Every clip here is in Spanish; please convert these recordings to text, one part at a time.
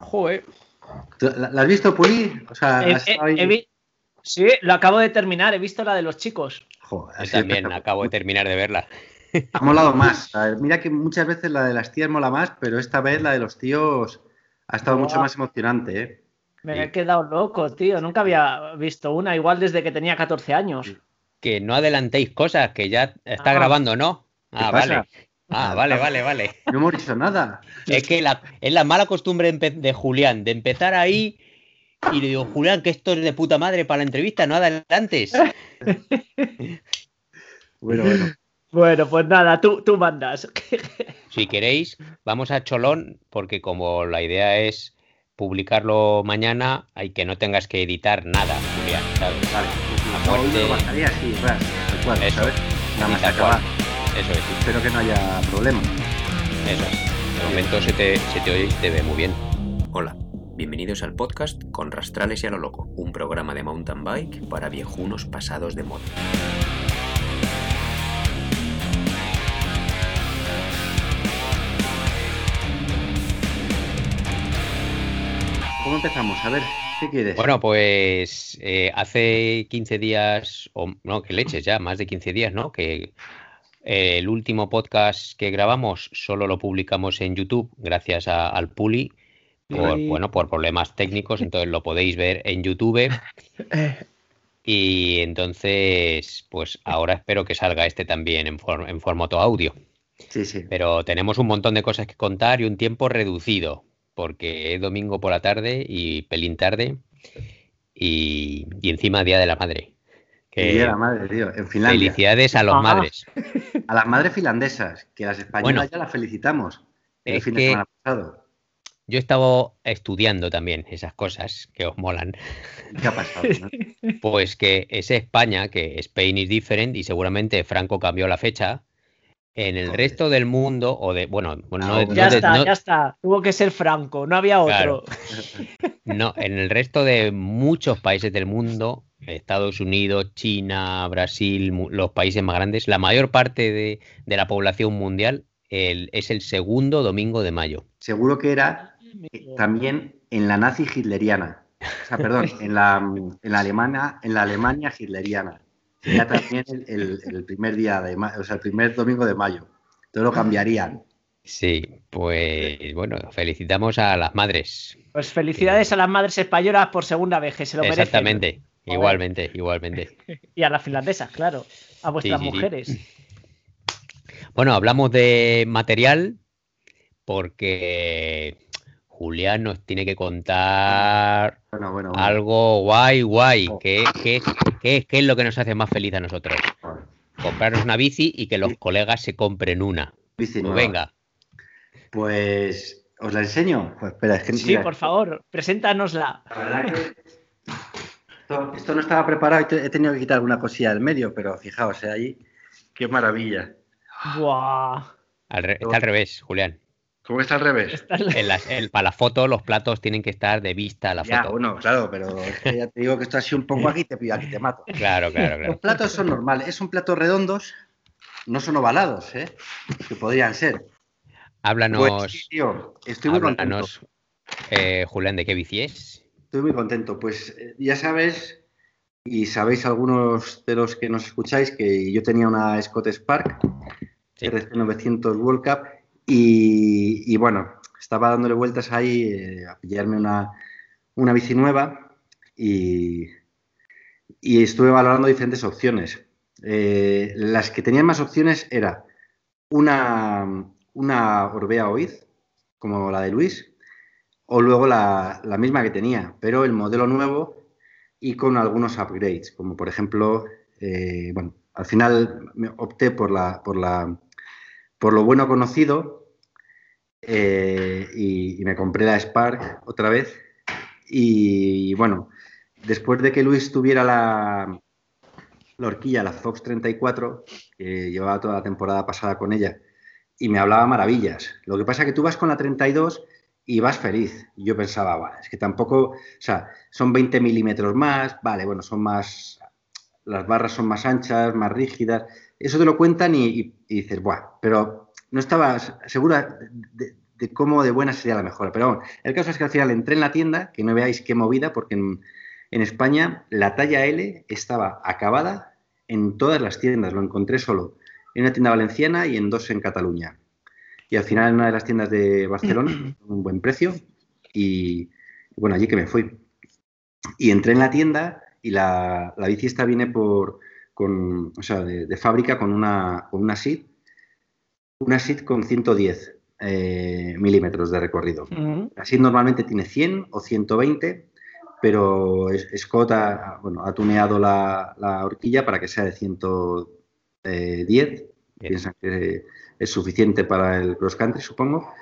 Joder. ¿La, has visto, Puli? O sea, sí, lo acabo de terminar. He visto la de los chicos. Joder, Yo también acabo de terminar de verla. Ha molado más. mira que muchas veces la de las tías mola más, pero esta vez la de los tíos ha estado mucho más emocionante. ¿eh? Me he quedado loco, tío. Nunca había visto una, igual desde que tenía 14 años. Que no adelantéis cosas, que ya está ah. grabando, ¿no? Ah, vale. Ah, vale, vale, vale. No hemos dicho nada. Es que es la mala costumbre de Julián, de empezar ahí y le digo, Julián, que esto es de puta madre para la entrevista, no adelantes. bueno, bueno. Bueno, pues nada, tú, tú mandas. si queréis, vamos a Cholón, porque como la idea es publicarlo mañana, hay que no tengas que editar nada, Julián, ¿sabes? Vale, no, así, ras, Eso, ¿sabes? Nada más acabar. Eso es. Espero que no haya problema. Eso es. De momento se te, se te oye y te ve muy bien. Hola. Bienvenidos al podcast Con Rastrales y a lo Loco, un programa de mountain bike para viejunos pasados de moda. ¿Cómo empezamos? A ver, ¿qué quieres? Bueno, pues eh, hace 15 días, o no, que leches ya, más de 15 días, ¿no? Que el último podcast que grabamos solo lo publicamos en YouTube gracias al Puli. Por, bueno, por problemas técnicos, entonces lo podéis ver en YouTube. Y entonces, pues ahora espero que salga este también en, en formato audio. Sí, sí. Pero tenemos un montón de cosas que contar y un tiempo reducido porque es domingo por la tarde y pelín tarde y, encima Día de la Madre. Día de la Madre, tío, en Finlandia. Felicidades a los ah. madres. A las madres finlandesas, que las españolas ya las felicitamos el fin de semana pasado. Yo he estado estudiando también esas cosas que os molan. ¿Qué ha pasado? Pues que es España, que Spain is different y seguramente Franco cambió la fecha en el resto del mundo, o de, bueno, no, ya está, ya está, tuvo que ser Franco, no había otro. No, en el resto de muchos países del mundo, Estados Unidos, China, Brasil, los países más grandes, la mayor parte de, la población mundial es el segundo domingo de mayo. Seguro que era eh, también en la nazi hitleriana. O sea, perdón, en la, en la Alemania, en la Alemania hitleriana sería también el, primer día de o sea, el primer domingo de mayo. Todo lo cambiarían. Sí, pues bueno, felicitamos a las madres. Pues felicidades a las madres españolas por segunda vez, que se lo merecen. Igualmente, igualmente. y a las finlandesas, claro, a vuestras mujeres. Bueno, hablamos de material porque Julián nos tiene que contar algo guay, guay. Oh. ¿Qué, es lo que nos hace más feliz a nosotros? Comprarnos una bici y que los colegas se compren una. Bici pues venga. Pues, ¿os la enseño? Pues espera, es que Sí, por favor, preséntanosla. Esto, no estaba preparado y he tenido que quitar alguna cosilla del medio, pero fijaos, ¿eh? ahí, qué maravilla. Buah. está al revés, Julián. ¿Cómo está al revés? para la foto los platos tienen que estar de vista a la ya, foto. bueno, claro, pero ya te digo que esto así un poco aquí te pido, aquí te mato. Claro, claro, claro. Los platos son normales, son platos redondos, no son ovalados, ¿eh? Que podrían ser. Háblanos. Pues, tío, estoy muy contento. Eh, Julián, ¿de qué bici es? Estoy muy contento. Pues eh, ya sabes, y sabéis algunos de los que nos escucháis, que yo tenía una Scott Spark sí. 900 World Cup y, bueno, estaba dándole vueltas ahí eh, a pillarme una, una bici nueva y, estuve valorando diferentes opciones. Eh, las que tenían más opciones era una, una Orbea Oiz, como la de Luis, o luego la, misma que tenía, pero el modelo nuevo y con algunos upgrades, como por ejemplo, eh, bueno, al final me opté por la, por la, por lo bueno conocido, eh, y, me compré la Spark otra vez. Y, bueno, después de que Luis tuviera la, la horquilla, la Fox 34, que llevaba toda la temporada pasada con ella, y me hablaba maravillas. Lo que pasa es que tú vas con la 32 y vas feliz. Yo pensaba, es que tampoco, o sea, son 20 milímetros más, vale, bueno, son más, las barras son más anchas, más rígidas. Eso te lo cuentan y, dices, Buah, pero no estaba segura de cómo de buena sería la mejora. Pero bueno, el caso es que al final entré en la tienda, que no veáis qué movida, porque en España la talla L estaba acabada en todas las tiendas, lo encontré solo en una tienda valenciana y en dos en Cataluña. Y al final en una de las tiendas de Barcelona, un buen precio, y bueno, allí que me fui. Y entré en la tienda y la, la bici esta viene por, con, o sea, de, de fábrica con una, con una SID, una SID con 110 eh, milímetros de recorrido. Ujú. La SID normalmente tiene 100 o 120, pero Scott ha, bueno, ha tuneado la, la horquilla para que sea de 110. Piensan que es suficiente para el cross country, supongo.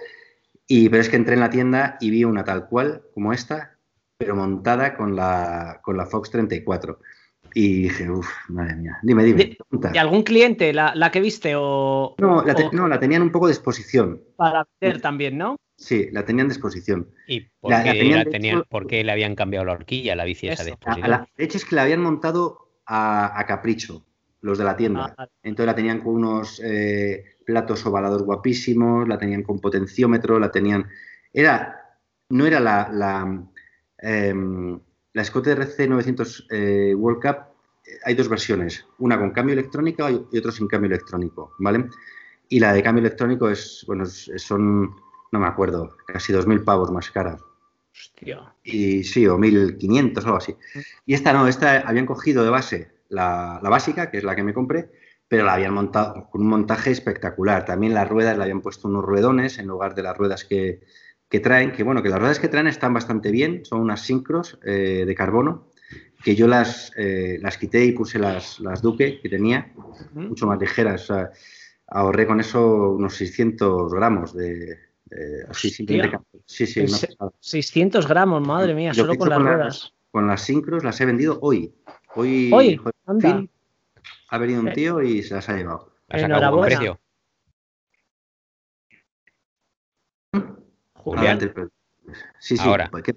Y, pero es que entré en la tienda y vi una tal cual como esta, pero montada con la, con la Fox 34. Y dije, uff, madre mía. Dime, dime. De-. ¿Y algún cliente la, la que viste o, No, la, te- o no, la tenían un poco de exposición. para vender también, no? Sí, la tenían de exposición. ¿Y por, La- la qué, tenían la de tenían- hecho- por qué le habían cambiado la horquilla a la bici esa de Eso. A- a exposición? la- de hecho, es que la habían montado a, a capricho, los de la tienda. Ah. Entonces la tenían con unos eh, platos ovalados guapísimos, la tenían con potenciómetro, la tenían. Era. No era la. La, em, la Scott RC 900 eh, World Cup. eh, Hay dos versiones, una con cambio electrónico y otra sin cambio electrónico, ¿vale? Y la de cambio electrónico es, bueno, son, no me acuerdo, casi 2.000 pavos más caras. Hostia. Y sí, o 1500, algo así. Y esta no, esta habían cogido de base la, la básica, que es la que me compré, pero la habían montado con un montaje espectacular. También las ruedas le habían puesto unos ruedones en lugar de las ruedas que, que traen, que bueno, que las ruedas que traen están bastante bien, son unas sincros eh, de carbono, que yo las, eh, las quité y puse las, las Duque que tenía, mucho más ligeras. o sea, ahorré con eso unos 600 gramos de... de- así, simplemente- sí, sí, una pasada. 600 gramos, madre mía, Lo solo con las ruedas. Con las sincros las he vendido hoy. Hoy, Hoy, joder, ha venido un Eh. tío y se las ha llevado. ¿Ha sacado buen Enhorabuena. precio? Julián. Adelante, pero- Sí, sí. Ahora. pues, ¿qué-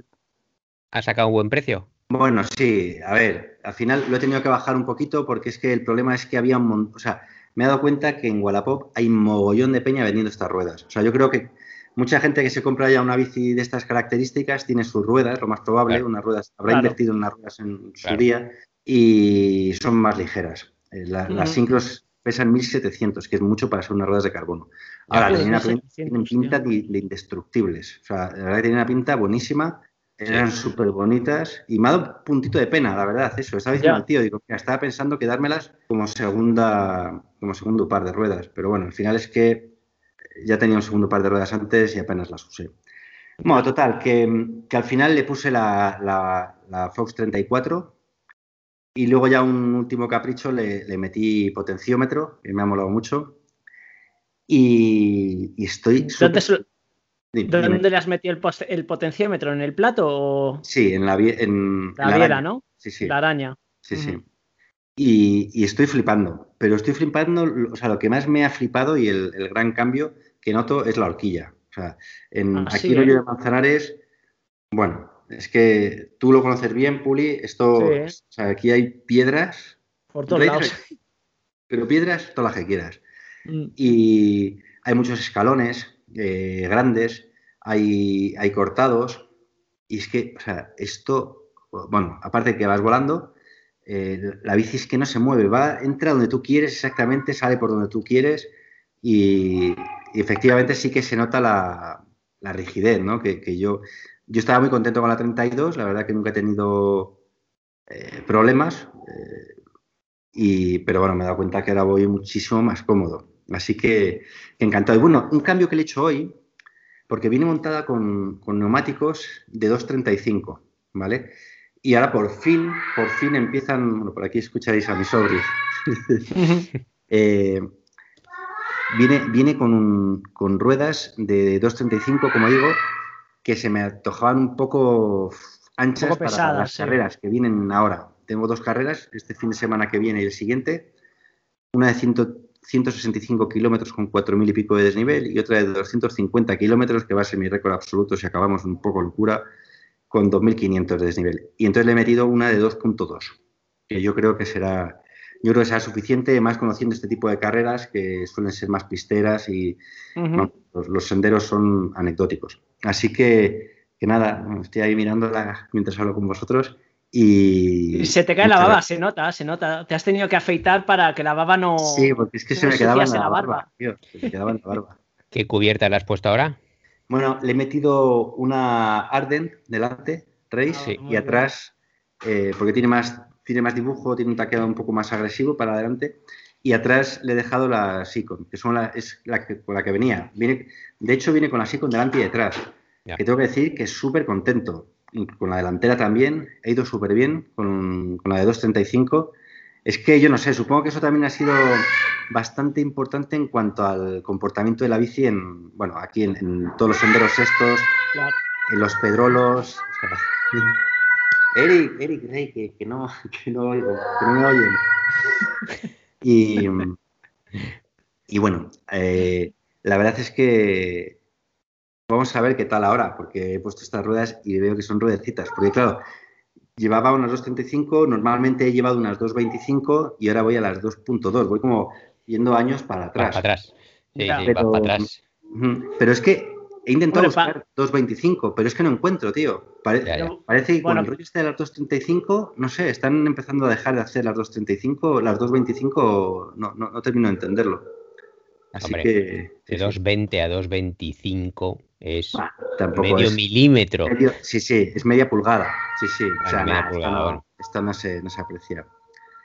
¿Ha sacado un buen precio? Bueno, sí, a ver, al final lo he tenido que bajar un poquito porque es que el problema es que había un mon- o sea, me he dado cuenta que en Wallapop hay mogollón de peña vendiendo estas ruedas. O sea, yo creo que mucha gente que se compra ya una bici de estas características tiene sus ruedas, lo más probable, Claro. unas ruedas, habrá Claro. invertido en unas ruedas en su Claro. día y son más ligeras. Eh, la- Las sincros pesan 1700, que es mucho para ser unas ruedas de carbono. Ahora, Ya, tenían una pin- 1700, tienen pinta de, de indestructibles. O sea, la verdad que tenían una pinta buenísima. Eran súper bonitas y me ha dado un puntito de pena, la verdad, eso. Estaba diciendo al tío, digo, mira, estaba pensando quedármelas como segunda, como segundo par de ruedas, pero bueno, al final es que ya tenía un segundo par de ruedas antes y apenas las usé. Bueno, total, que, que al final le puse la, la- la Fox 34 y luego ya un último capricho le, le metí potenciómetro, que me ha molado mucho. Y, y estoy ¿Dónde, Dime, le has metido el, potenciómetro? ¿En el plato o Sí, en la, en, la en la araña. no? Sí, sí. La araña. Sí, sí. Y, y estoy flipando, pero estoy flipando, o sea, lo que más me ha flipado y el, el gran cambio que noto es la horquilla. O sea, en, Ah, aquí sí, en ¿eh? de Manzanares, bueno, es que tú lo conoces bien, Puli, esto, Sí, ¿eh? o sea, aquí hay piedras, Por todos lados. pero piedras todas las que quieras. Mm. Y hay muchos escalones eh, grandes, hay, hay cortados, y es que, o sea, esto, bueno, aparte de que vas volando, eh, la bici es que no se mueve, va, entra donde tú quieres exactamente, sale por donde tú quieres, y, y efectivamente sí que se nota la, la rigidez, ¿no? Que, que yo, yo estaba muy contento con la 32, la verdad que nunca he tenido eh, problemas, eh, y, pero bueno, me he dado cuenta que ahora voy muchísimo más cómodo. Así que, encantado. Y bueno, un cambio que le he hecho hoy, porque viene montada con, con neumáticos de 2.35, ¿vale? Y ahora por fin, por fin empiezan, bueno, por aquí escucharéis a mi sobri. Eh, viene, viene con, un- con ruedas de 2.35, como digo, que se me antojaban un poco anchas poco para pesadas, las sí. carreras que vienen ahora. Tengo dos carreras, este fin de semana que viene y el siguiente. Una de 100 165 kilómetros con 4.000 y pico de desnivel y otra de 250 kilómetros, que va a ser mi récord absoluto si acabamos un poco locura, con 2.500 de desnivel. Y entonces le he metido una de 2.2, que yo creo que será, yo creo que será suficiente, más conociendo este tipo de carreras que suelen ser más pisteras y los, senderos son anecdóticos. Así que, que nada, estoy ahí mirándola mientras hablo con vosotros. Y se te cae la baba, se nota, se nota. Te has tenido que afeitar para que la baba no. Sí, porque es que se me quedaba en la, barba, tío, se me quedaba en la barba. ¿Qué cubierta le has puesto ahora? Bueno, le he metido una Ardent delante, Race, ah, y atrás, eh, porque tiene más, tiene más dibujo, tiene un taqueado un poco más agresivo para adelante. Y atrás le he dejado la Sikon, que son la, es la que, con la que venía. Viene, de hecho, viene con la Sikon delante y detrás. Que tengo que decir que es súper contento con la delantera también, he ido súper bien con, con, la de 2.35. Es que yo no sé, supongo que eso también ha sido bastante importante en cuanto al comportamiento de la bici en, bueno, aquí en, todos los senderos estos, en los pedrolos. Eric, Eric, Rey, que, que, no, que no oigo, que no me oyen. Y, y bueno, eh, la verdad es que Vamos a ver qué tal ahora, porque he puesto estas ruedas y veo que son ruedecitas. Porque claro, llevaba unas 2.35, normalmente he llevado unas 2.25 y ahora voy a las 2.2. Voy como yendo años para atrás. Para atrás. Sí, sí, pero, para atrás. Pero es que he intentado buscar 2.25, pero es que no encuentro, tío. Parece que con el rollo este de las 2.35, no sé, están empezando a dejar de hacer las 2.35, las 2.25 no, no, no termino de entenderlo. Así que, de 2.20 a 2.25 es medio milímetro. sí, sí, es media pulgada. Sí, sí. o sea, esto, no, se, aprecia.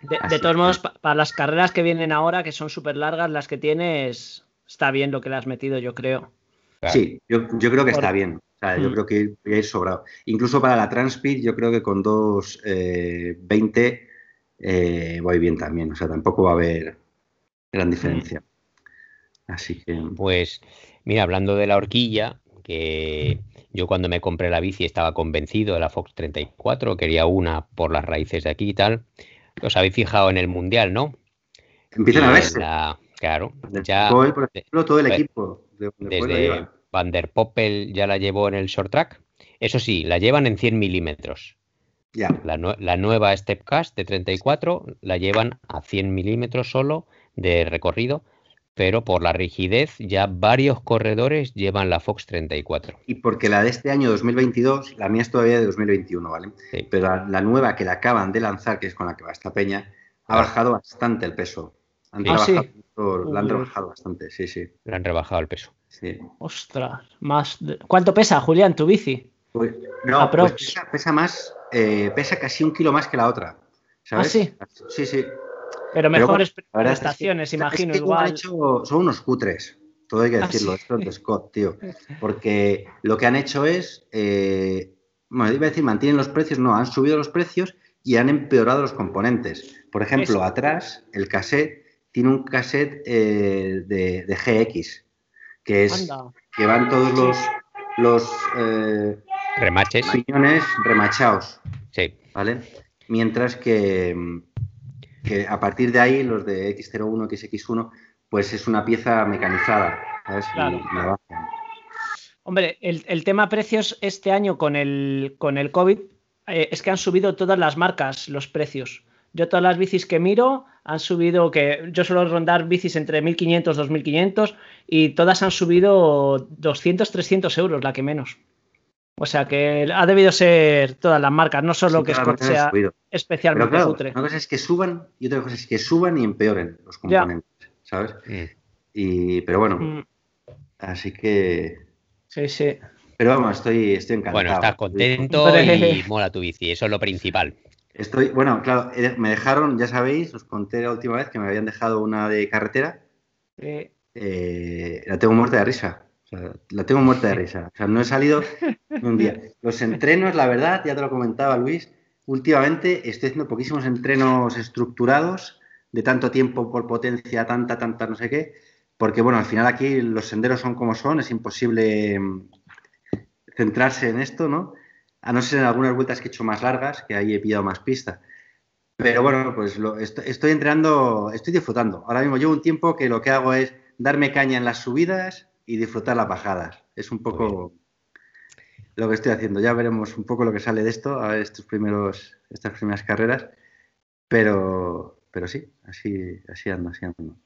De, todos modos, para las carreras que vienen ahora, que son súper largas, las que tienes, está bien lo que le has metido, yo creo. Sí, yo, creo que está bien. O sea, yo mm. creo que ir sobrado. Incluso para la Transpeed, yo creo que con 2.20 eh, eh, voy bien también. O sea, tampoco va a haber gran diferencia. Así que. Pues, mira, hablando de la horquilla, que yo cuando me compré la bici estaba convencido de la Fox 34, quería una por las raíces de aquí y tal. Os habéis fijado en el Mundial, ¿no? Empiezan a verse. claro, ya. por ejemplo, todo el pues, equipo. desde Van der Poppel ya la llevó en el short track. Eso sí, la llevan en 100 milímetros. Ya. La, la, nueva Stepcast de 34 la llevan a 100 milímetros solo de recorrido pero por la rigidez ya varios corredores llevan la Fox 34. Y porque la de este año 2022, la mía es todavía de 2021, ¿vale? Pero la, nueva que la acaban de lanzar, que es con la que va esta peña, ha bajado bastante el peso. Han ah, La han rebajado bastante, sí, sí. Le han rebajado el peso. Sí. Ostras, más. ¿Cuánto pesa, Julián, tu bici? Pues, no, pues pesa, más, eh, pesa casi un kilo más que la otra. ¿Sabes? ¿Ah, sí? Sí, sí. Pero mejores prestaciones, imagino, igual. son unos cutres, todo hay que ah, decirlo, esto es de Scott, tío. Porque lo que han hecho es, eh, bueno, iba a decir, mantienen los precios, no, han subido los precios y han empeorado los componentes. Por ejemplo, atrás, el cassette tiene un cassette eh, de, GX, que es que van todos los, los eh, remaches piñones remachados. Sí. ¿Vale? Mientras que que a partir de ahí los de X01, XX1, pues es una pieza mecanizada. Hombre, el, tema precios este año con el, con el COVID eh, es que han subido todas las marcas los precios. Yo todas las bicis que miro han subido, que yo suelo rondar bicis entre 1.500 2.500 y todas han subido 200, 300 euros, la que menos. O sea que ha debido ser todas las marcas, no solo que Scott sea especialmente claro, Una cosa es que suban y otra cosa es que suban y empeoren los componentes, ¿sabes? Y, pero bueno, mm. así que. Sí, sí. Pero vamos, estoy, estoy encantado. Bueno, estás contento y mola tu bici, eso es lo principal. Estoy, bueno, claro, eh, me dejaron, ya sabéis, os conté la última vez que me habían dejado una de carretera. Eh, la tengo muerta de risa la tengo muerta de risa. O sea, no he salido un día. Los entrenos, la verdad, ya te lo comentaba Luis, últimamente estoy haciendo poquísimos entrenos estructurados de tanto tiempo por potencia, tanta, tanta, no sé qué, porque bueno, al final aquí los senderos son como son, es imposible mm, centrarse en esto, ¿no? A no ser en algunas vueltas que he hecho más largas, que ahí he pillado más pista. Pero bueno, pues lo, estoy, estoy entrenando, estoy disfrutando. Ahora mismo llevo un tiempo que lo que hago es darme caña en las subidas, y disfrutar las bajadas. Es un poco lo que estoy haciendo. Ya veremos un poco lo que sale de esto, a ver estos primeros, estas primeras carreras. Pero, pero sí, así, así ando, así ando.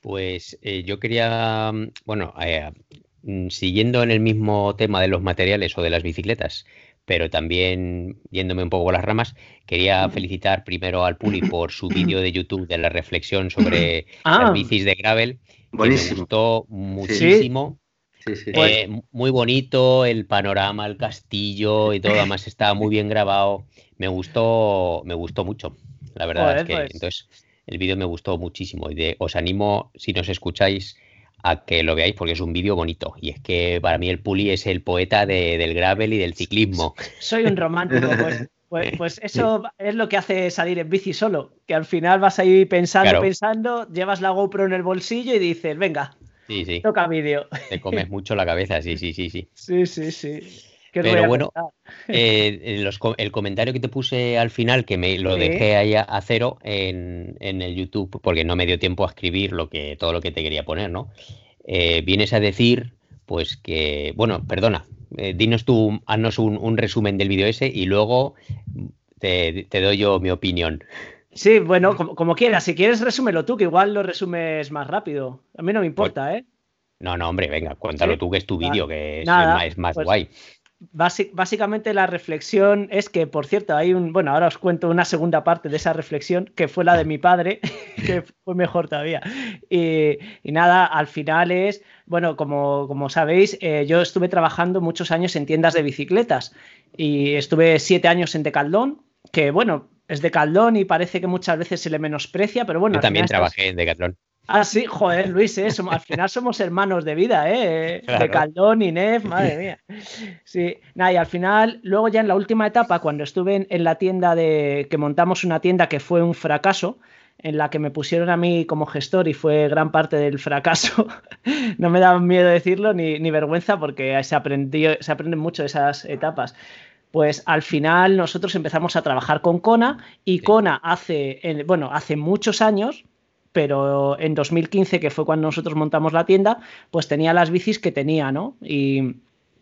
Pues eh, yo quería, bueno, eh, mm, siguiendo en el mismo tema de los materiales o de las bicicletas, pero también yéndome un poco por las ramas, quería felicitar primero al Puli por su vídeo de YouTube de la reflexión sobre Ah. las bicis de gravel. que me Buenísimo. gustó muchísimo. Sí, sí. Eh, muy bonito el panorama, el castillo y todo, además estaba muy bien grabado. Me gustó, me gustó mucho. La verdad Joder, es que pues. entonces el vídeo me gustó muchísimo y de- os animo, si nos escucháis, a que lo veáis porque es un vídeo bonito. Y es que para mí el Puli es el poeta de- del gravel y del ciclismo. Soy un romántico, pues, pues, pues eso es lo que hace salir en bici solo, que al final vas ahí pensando, Claro. pensando, llevas la GoPro en el bolsillo y dices, venga, Sí, sí, toca vídeo. te comes mucho la cabeza, sí, sí, sí, sí. Sí, sí, sí. ¿Qué os Pero bueno? Eh, los co- el comentario que te puse al final, que me lo Sí. dejé ahí a, a cero en, en el YouTube, porque no me dio tiempo a escribir lo que, todo lo que te quería poner, ¿no? Eh, vienes a decir, pues que, bueno, perdona, eh, dinos tú, haznos un, un resumen del vídeo ese y luego te, te doy yo mi opinión. Sí, bueno, como, como quieras. Si quieres, resúmelo tú, que igual lo resumes más rápido. A mí no me importa, ¿eh? No, no, hombre, venga, cuéntalo Sí. tú, que es tu vídeo, que es, Nada, más, es más pues- guay. Basi- básicamente la reflexión es que, por cierto, hay un, bueno, ahora os cuento una segunda parte de esa reflexión, que fue la de mi padre, que fue mejor todavía. Y, y nada, al final es, bueno, como, como sabéis, eh, yo estuve trabajando muchos años en tiendas de bicicletas y estuve siete años en Decathlon, que bueno, es Decathlon y parece que muchas veces se le menosprecia, pero bueno, Yo también estás- trabajé en Decathlon. Ah, sí, joder, Luis, ¿eh? Al final somos hermanos de vida, ¿eh? Claro. De Caldón, Inés, madre mía. Sí, nada, y al final, luego ya en la última etapa, cuando estuve en, en la tienda de, que montamos una tienda que fue un fracaso, en la que me pusieron a mí como gestor y fue gran parte del fracaso, no me da miedo decirlo ni, ni vergüenza porque se, aprendió, se aprenden mucho de esas etapas. Pues al final nosotros empezamos a trabajar con Kona y. Kona hace, en- bueno, hace muchos años, pero en 2015, que fue cuando nosotros montamos la tienda, pues tenía las bicis que tenía, ¿no? Y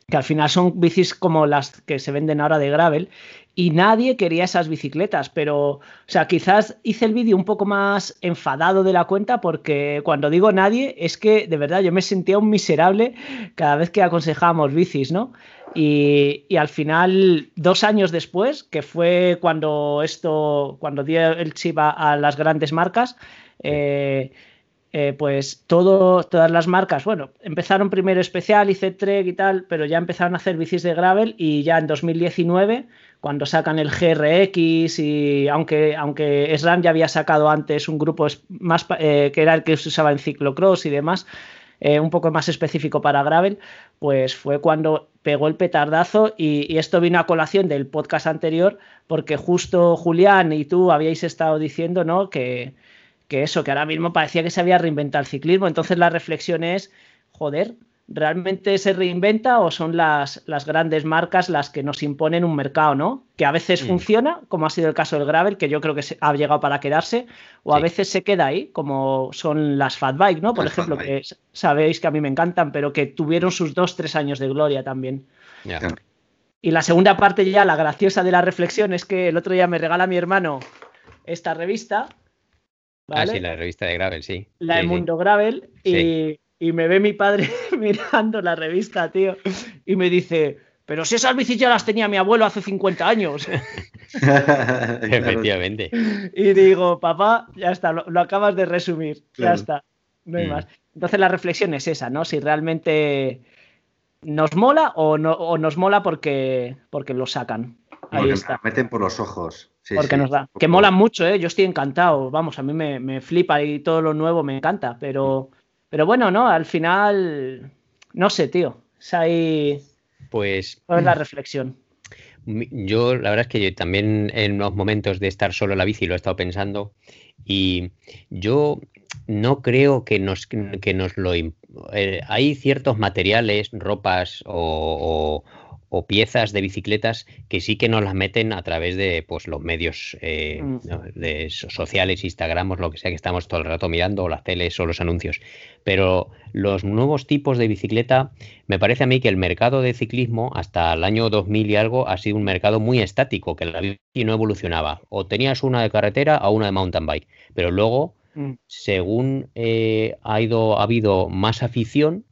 que al final son bicis como las que se venden ahora de gravel y nadie quería esas bicicletas, pero, o sea, quizás hice el vídeo un poco más enfadado de la cuenta porque cuando digo nadie es que de verdad yo me sentía un miserable cada vez que aconsejábamos bicis, ¿no? Y, y al final, dos años después, que fue cuando esto, cuando dio el chip a, a las grandes marcas, eh, eh, pues todo, todas las marcas, bueno, empezaron primero especial y Trek y tal, pero ya empezaron a hacer bicis de gravel y ya en 2019, cuando sacan el GRX y aunque, aunque SRAM ya había sacado antes un grupo más eh, que era el que se usaba en ciclocross y demás, eh, un poco más específico para gravel, pues fue cuando pegó el petardazo y, esto vino a colación del podcast anterior porque justo Julián y tú habíais estado diciendo, ¿no? Que, que eso, que ahora mismo parecía que se había reinventado el ciclismo. Entonces la reflexión es, joder, ¿realmente se reinventa o son las, las grandes marcas las que nos imponen un mercado, ¿no? Que a veces Mm. funciona, como ha sido el caso del Gravel, que yo creo que se- ha llegado para quedarse, o a veces se queda ahí, como son las Fat Bike, ¿no? Por Las ejemplo, que sabéis que a mí me encantan, pero que tuvieron sus dos, tres años de gloria también. Y la segunda parte ya, la graciosa de la reflexión, es que el otro día me regala mi hermano esta revista, Ah, ¿vale? sí, la revista de Gravel, sí. la Sí, de sí. Mundo Gravel y, Sí. y me ve mi padre mirando la revista, tío, y me dice, pero si esas bicis ya las tenía mi abuelo hace 50 años. Efectivamente. y digo, papá, ya está, lo, lo acabas de resumir, ya está, no hay Mm. más. Entonces la reflexión es esa, ¿no? Si realmente nos mola o, no, o nos mola porque, porque lo sacan. Ahí Porque está. nos meten por los ojos. Sí, porque sí. nos da. Que molan mucho, ¿eh? Yo estoy encantado. Vamos, a mí me, me flipa y todo lo nuevo me encanta. Pero, pero bueno, ¿no? Al final, no sé, tío. Es ahí Pues toda la reflexión. Mi- Yo, la verdad es que yo también en los momentos de estar solo en la bici lo he estado pensando y yo no creo que nos, que nos lo... eh, hay ciertos materiales, ropas o, o- o piezas de bicicletas que sí que nos las meten a través de pues, los medios eh, mm. de sociales, Instagram, lo que sea que estamos todo el rato mirando, o las teles o los anuncios. Pero los nuevos tipos de bicicleta, me parece a mí que el mercado de ciclismo hasta el año 2000 y algo ha sido un mercado muy estático, que la bici no evolucionaba. O tenías una de carretera o una de mountain bike. Pero luego, mm. según eh, ha, ido, ha habido más afición,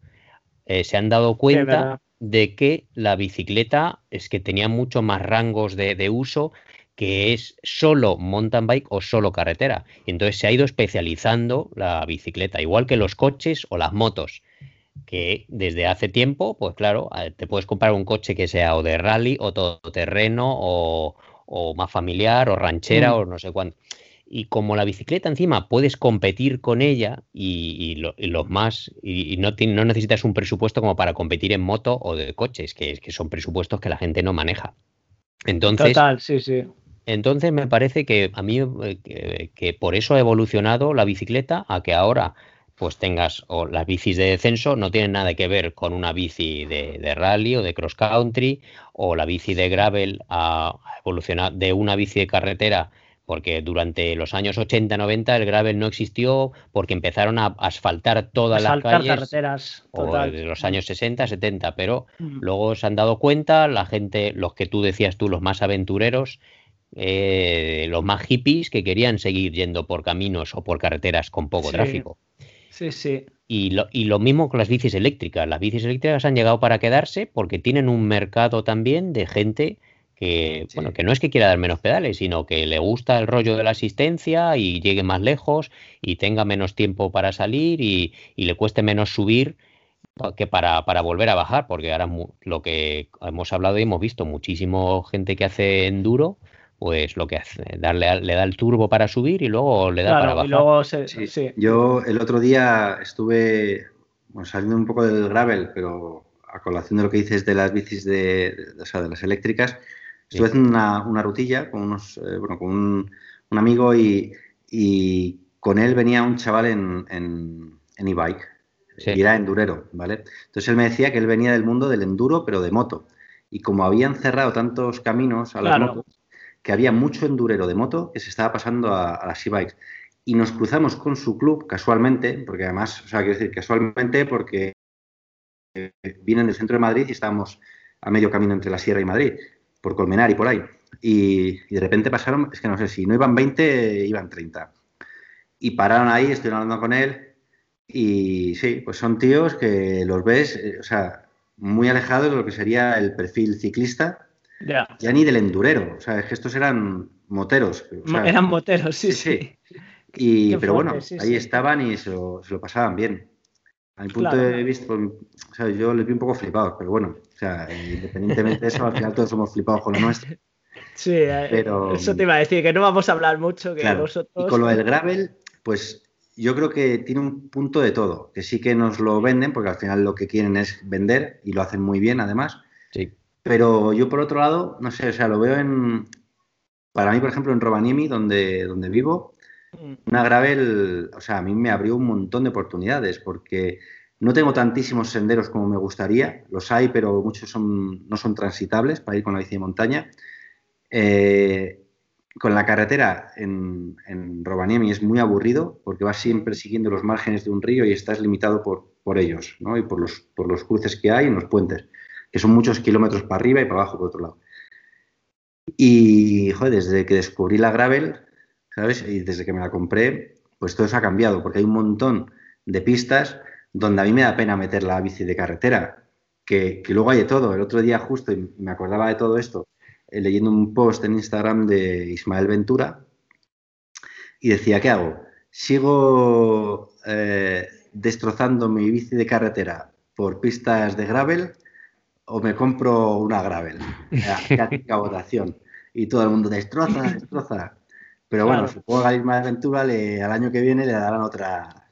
eh, se han dado cuenta de que la bicicleta es que tenía mucho más rangos de, uso que es solo mountain bike o solo carretera. Y entonces se ha ido especializando la bicicleta, igual que los coches o las motos, que desde hace tiempo, pues claro, te puedes comprar un coche que sea o de rally o todoterreno o, o más familiar o ranchera mm. o no sé cuánto y como la bicicleta encima puedes competir con ella y, los más y, no, no, necesitas un presupuesto como para competir en moto o de coches, que, que son presupuestos que la gente no maneja. Entonces, Total, sí, sí. Entonces me parece que a mí eh, que, por eso ha evolucionado la bicicleta a que ahora pues tengas o las bicis de descenso no tienen nada que ver con una bici de, de rally o de cross country o la bici de gravel a evolucionar de una bici de carretera porque durante los años 80-90 el gravel no existió porque empezaron a asfaltar todas las calles carreteras de los años 60-70, pero mm. luego se han dado cuenta la gente, los que tú decías tú, los más aventureros, eh, los más hippies que querían seguir yendo por caminos o por carreteras con poco tráfico. Sí, sí. Y lo, y lo mismo con las bicis eléctricas. Las bicis eléctricas han llegado para quedarse porque tienen un mercado también de gente que, bueno, que no es que quiera dar menos pedales, sino que le gusta el rollo de la asistencia y llegue más lejos y tenga menos tiempo para salir y, le cueste menos subir que para, para, volver a bajar, porque ahora lo que hemos hablado y hemos visto muchísimo gente que hace enduro, pues lo que hace, darle le da el turbo para subir y luego le da para bajar. luego Yo el otro día estuve saliendo un poco del gravel, pero a colación de lo que dices de las bicis de, o sea, de las eléctricas, Estuve haciendo una, una, rutilla con, unos, eh, bueno, con un, un amigo y, y, con él venía un chaval en, en, en e-bike. Y era endurero, ¿vale? Entonces él me decía que él venía del mundo del enduro, pero de moto. Y como habían cerrado tantos caminos a las motos, que había mucho endurero de moto que se estaba pasando a, a las e-bikes. Y nos cruzamos con su club casualmente, porque además, o sea, quiero decir casualmente porque eh, vienen del centro de Madrid y estábamos a medio camino entre la Sierra y Madrid por Colmenar y por ahí. Y, de repente pasaron, es que no sé si no iban 20, iban 30. Y pararon ahí, estoy hablando con él. Y sí, pues son tíos que los ves, eh, o sea, muy alejados de lo que sería el perfil ciclista. Ya. Ya ni del endurero. O sea, es que estos eran moteros. eran moteros, sí, sí. Y, pero bueno, ahí estaban y se lo, pasaban bien. A mi punto de vista, pues, o sea, yo les vi un poco flipados, pero bueno, o sea, independientemente de eso, al final todos somos flipados con lo nuestro. Sí, eh, pero, eso te iba a decir, que no vamos a hablar mucho. Que Y con lo del gravel, pues yo creo que tiene un punto de todo, que sí que nos lo venden, porque al final lo que quieren es vender y lo hacen muy bien además. Sí. Pero yo por otro lado, no sé, o sea, lo veo en, para mí, por ejemplo, en Rovaniemi, donde, donde vivo, mm. una gravel, o sea, a mí me abrió un montón de oportunidades, porque no tengo tantísimos senderos como me gustaría, los hay, pero muchos no son transitables para ir con la bici de montaña. Eh, con la carretera en, en Rovaniemi es muy aburrido porque vas siempre siguiendo los márgenes de un río y estás limitado por, ellos y por los, cruces que hay en los puentes, que son muchos kilómetros para arriba y para abajo por otro lado. Y desde que descubrí la gravel, ¿sabes? Y desde que me la compré, pues todo eso ha cambiado porque hay un montón de pistas donde a mí me da pena meter la bici de carretera, que, luego hay de todo. El otro día justo, y me acordaba de todo esto, eh, leyendo un post en Instagram de Ismael Ventura, y decía, ¿qué hago? ¿Sigo eh, destrozando mi bici de carretera por pistas de gravel o me compro una gravel? Clásica votación. Y todo el mundo destroza, destroza. Pero bueno, supongo que a Ismael Ventura le, al año que viene le darán otra,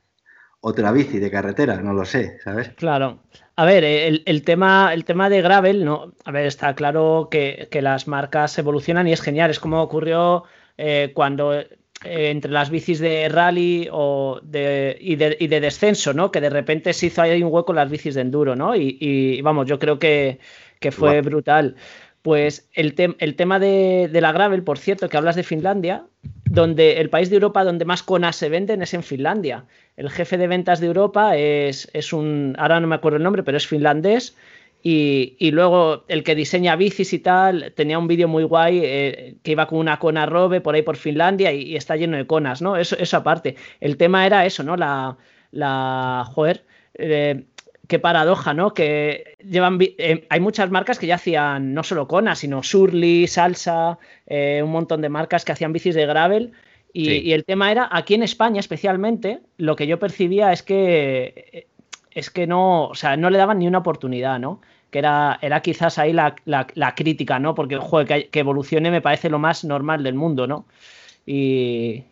otra bici de carretera, no lo sé, ¿sabes? Claro. A ver, el, tema, el tema de gravel, ¿no? A ver, está claro que, las marcas evolucionan y es genial. Es como ocurrió eh, cuando eh, entre las bicis de rally o de, y, de, descenso, ¿no? Que de repente se hizo ahí un hueco en las bicis de enduro, ¿no? Y, vamos, yo creo que, que fue brutal. Pues el, el tema de, la gravel, por cierto, que hablas de Finlandia, donde el país de Europa donde más conas se venden es en Finlandia. El jefe de ventas de Europa es, es un, ahora no me acuerdo el nombre, pero es finlandés. Y, luego el que diseña bicis y tal, tenía un vídeo muy guay eh, que iba con una cona robe por ahí por Finlandia y, está lleno de conas, ¿no? Eso, eso aparte. El tema era eso, ¿no? La, la joder, eh, qué paradoja, ¿no? Que llevan. Eh, hay muchas marcas que ya hacían no solo Kona, sino Surly, Salsa, eh, un montón de marcas que hacían bicis de gravel. Y, el tema era, aquí en España especialmente, lo que yo percibía es que. Es que no, o sea, no le daban ni una oportunidad, ¿no? Que era, era quizás ahí la, crítica, ¿no? Porque, joder, que, evolucione me parece lo más normal del mundo, ¿no? Y,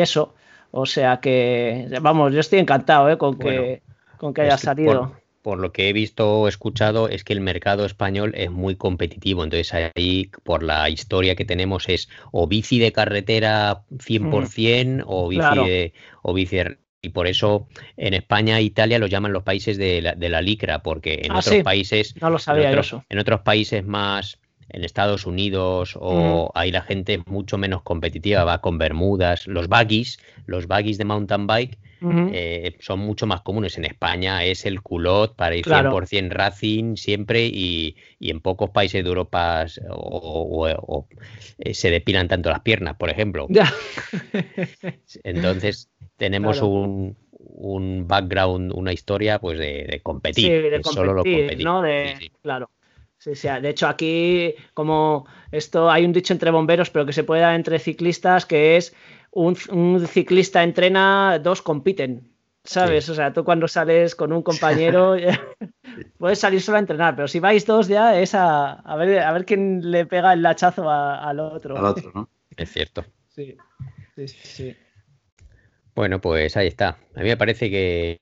eso. O sea que, vamos, yo estoy encantado ¿eh? con, que, con que haya salido por lo que he visto o escuchado, es que el mercado español es muy competitivo. Entonces ahí, por la historia que tenemos, es o bici de carretera 100% o bici de... O bici y por eso en España e Italia lo llaman los países de la, licra, porque en ah, otros países... No lo sabía en eso. En otros países más en Estados Unidos o ahí la gente es mucho menos competitiva, va con bermudas, los buggies, los buggies de mountain bike eh, son mucho más comunes. En España es el culot para ir 100% Racing siempre y, en pocos países de Europa o, eh, se depilan tanto las piernas, por ejemplo. Entonces tenemos un, background, una historia pues de, competir, de solo lo competir. ¿no? Claro. De hecho, aquí, como esto, hay un dicho entre bomberos, pero que se puede dar entre ciclistas, que es un, ciclista entrena, dos compiten. ¿Sabes? O sea, tú cuando sales con un compañero puedes salir solo a entrenar, pero si vais dos ya es a, ver, a ver quién le pega el lachazo al otro. Al otro, ¿no? Es cierto. Sí, sí, sí. Bueno, pues ahí está. A mí me parece que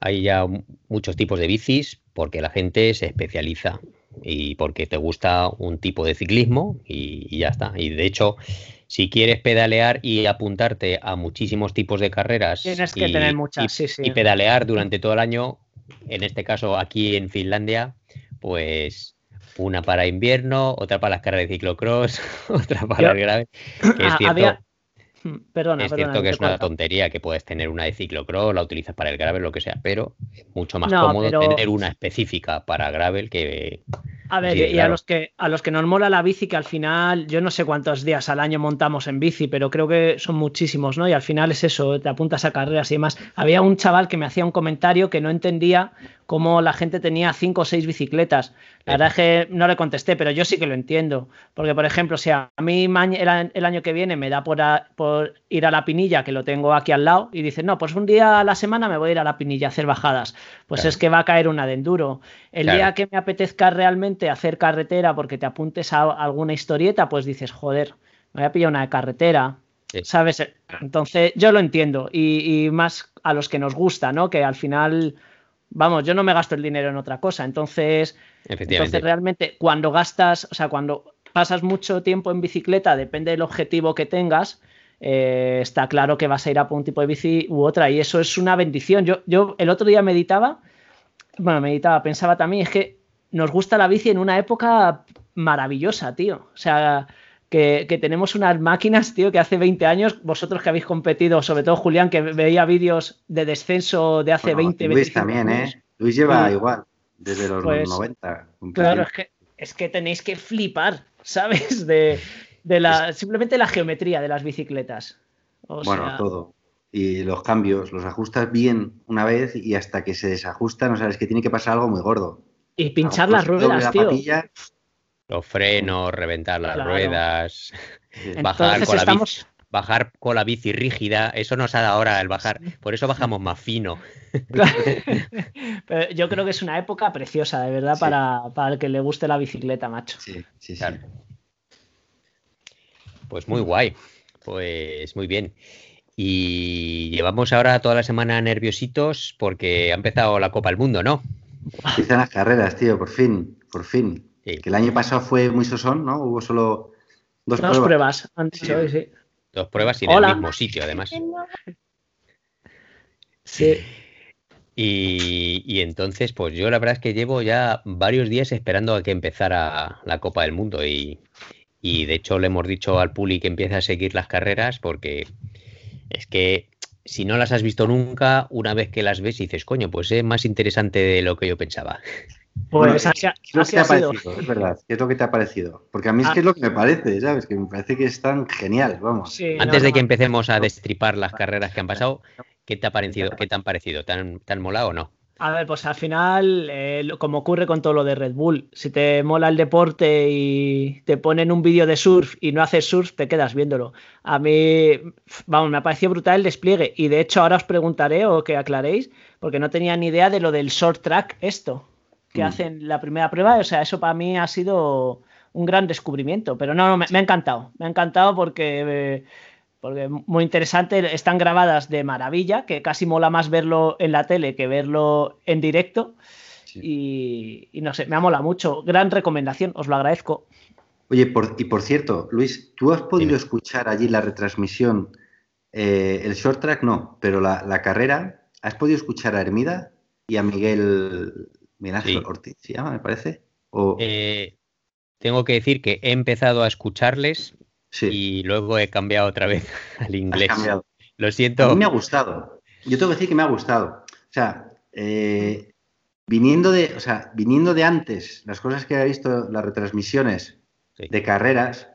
hay ya muchos tipos de bicis porque la gente se especializa y porque te gusta un tipo de ciclismo y, y ya está. Y de hecho, si quieres pedalear y apuntarte a muchísimos tipos de carreras Tienes que y, tener muchas, y, pedalear durante todo el año, en este caso aquí en Finlandia, pues una para invierno, otra para las carreras de ciclocross, otra para el grave. Que es cierto, Perdona, es cierto que es una tontería que puedes tener una de ciclocross, la utilizas para el gravel, lo que sea, pero es mucho más cómodo tener una específica para gravel que a ver, y a los que a los que nos mola la bici, que al final, yo no sé cuántos días al año montamos en bici, pero creo que son muchísimos, ¿no? Y al final es eso, te apuntas a carreras y demás. Había un chaval que me hacía un comentario que no entendía cómo la gente tenía cinco o seis bicicletas. La verdad es que no le contesté, pero yo sí que lo entiendo. Porque, por ejemplo, si a mí el año que viene me da por, por ir a la pinilla, que lo tengo aquí al lado, y dice, no, pues un día a la semana me voy a ir a la pinilla a hacer bajadas, pues es que va a caer una de enduro. El día que me apetezca realmente hacer carretera porque te apuntes a alguna historieta, pues dices, joder, me voy a pillar una de carretera. ¿Sabes? Entonces, yo lo entiendo. Y, y más a los que nos gusta, ¿no? Que al final vamos, yo no me gasto el dinero en otra cosa. Entonces, entonces realmente cuando gastas, o sea, cuando pasas mucho tiempo en bicicleta, depende del objetivo que tengas, eh, está claro que vas a ir a por un tipo de bici u otra y eso es una bendición. Yo, yo el otro día meditaba, bueno, meditaba, pensaba también, es que nos gusta la bici en una época maravillosa, tío. O sea, que, tenemos unas máquinas, tío, que hace 20 años, vosotros que habéis competido, sobre todo Julián, que veía vídeos de descenso de hace 20, Luis también, ¿eh? Luis lleva igual, desde los 90. Pues, claro, es que, es que tenéis que flipar, ¿sabes? De, la, simplemente la geometría de las bicicletas. bueno, todo. Y los cambios, los ajustas bien una vez y hasta que se desajustan, o sea, es que tiene que pasar algo muy gordo. Y pinchar las ruedas, tío los frenos, reventar las ruedas, bajar con, la bici, bajar con la bici rígida, eso nos ha dado ahora el bajar, por eso bajamos más fino. yo creo que es una época preciosa, de verdad, para, el que le guste la bicicleta, macho. Sí, sí, Pues muy guay, pues muy bien. Y llevamos ahora toda la semana nerviositos porque ha empezado la Copa del Mundo, ¿no? Empiezan las carreras, tío, por fin, por fin. Que el año pasado fue muy sosón, ¿no? Hubo solo dos, dos pruebas. han dicho, sí. Dos pruebas y en el mismo sitio, además. Sí. Y, entonces, pues yo la verdad es que llevo ya varios días esperando a que empezara la Copa del Mundo y, de hecho le hemos dicho al Puli que empiece a seguir las carreras porque es que si no las has visto nunca, una vez que las ves dices, coño, pues es más interesante de lo que yo pensaba. Pues ¿qué te ha parecido? Es verdad, ¿qué es lo que te ha parecido? Porque a mí es que es lo que me parece, ¿sabes? Que me parece que es tan genial, vamos. Antes de que empecemos a destripar las carreras que han pasado, ¿qué te ha parecido? ¿Qué te han parecido? ¿Te han, molado o no? A ver, pues al final, eh, como ocurre con todo lo de Red Bull, si te mola el deporte y te ponen un vídeo de surf y no haces surf, te quedas viéndolo. A mí, vamos, me ha parecido brutal el despliegue y de hecho ahora os preguntaré o que aclaréis, porque no tenía ni idea de lo del short track esto que mm. hacen la primera prueba. O sea, eso para mí ha sido un gran descubrimiento. Pero no, no me, ha encantado. Me ha encantado porque, eh, porque muy interesante. Están grabadas de maravilla, que casi mola más verlo en la tele que verlo en directo. Y, no sé, me ha mola mucho. Gran recomendación, os lo agradezco. Oye, y por cierto, Luis, ¿tú has podido escuchar allí la retransmisión? Eh, el short track no, pero la, la, carrera, ¿has podido escuchar a Hermida y a Miguel Miguel Ortiz se llama, me parece. Eh, tengo que decir que he empezado a escucharles y luego he cambiado otra vez al inglés. Lo siento. A mí me ha gustado. Yo tengo que decir que me ha gustado. O sea, eh, viniendo de, o sea, viniendo de antes, las cosas que he visto, las retransmisiones de carreras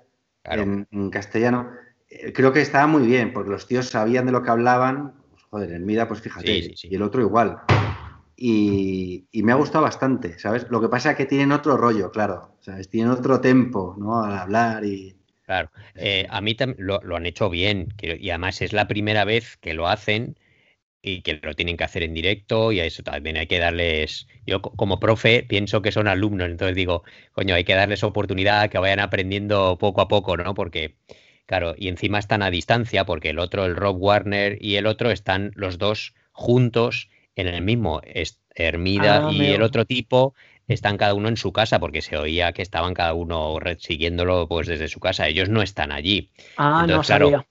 en, castellano, eh, creo que estaba muy bien, porque los tíos sabían de lo que hablaban. Pues, joder, en Mida, pues fíjate, y el otro igual y, me ha gustado bastante, ¿sabes? Lo que pasa es que tienen otro rollo, claro, ¿sabes? Tienen otro tempo, ¿no? Al hablar y... Claro, eh, a mí lo, lo, han hecho bien y además es la primera vez que lo hacen y que lo tienen que hacer en directo y a eso también hay que darles, yo como profe pienso que son alumnos, entonces digo, coño, hay que darles oportunidad que vayan aprendiendo poco a poco, ¿no? Porque, claro, y encima están a distancia porque el otro, el Rob Warner y el otro están los dos juntos en el mismo. Hermida ah, y el otro tipo están cada uno en su casa porque se oía que estaban cada uno siguiéndolo pues desde su casa. Ellos no están allí. Ah, no sabía.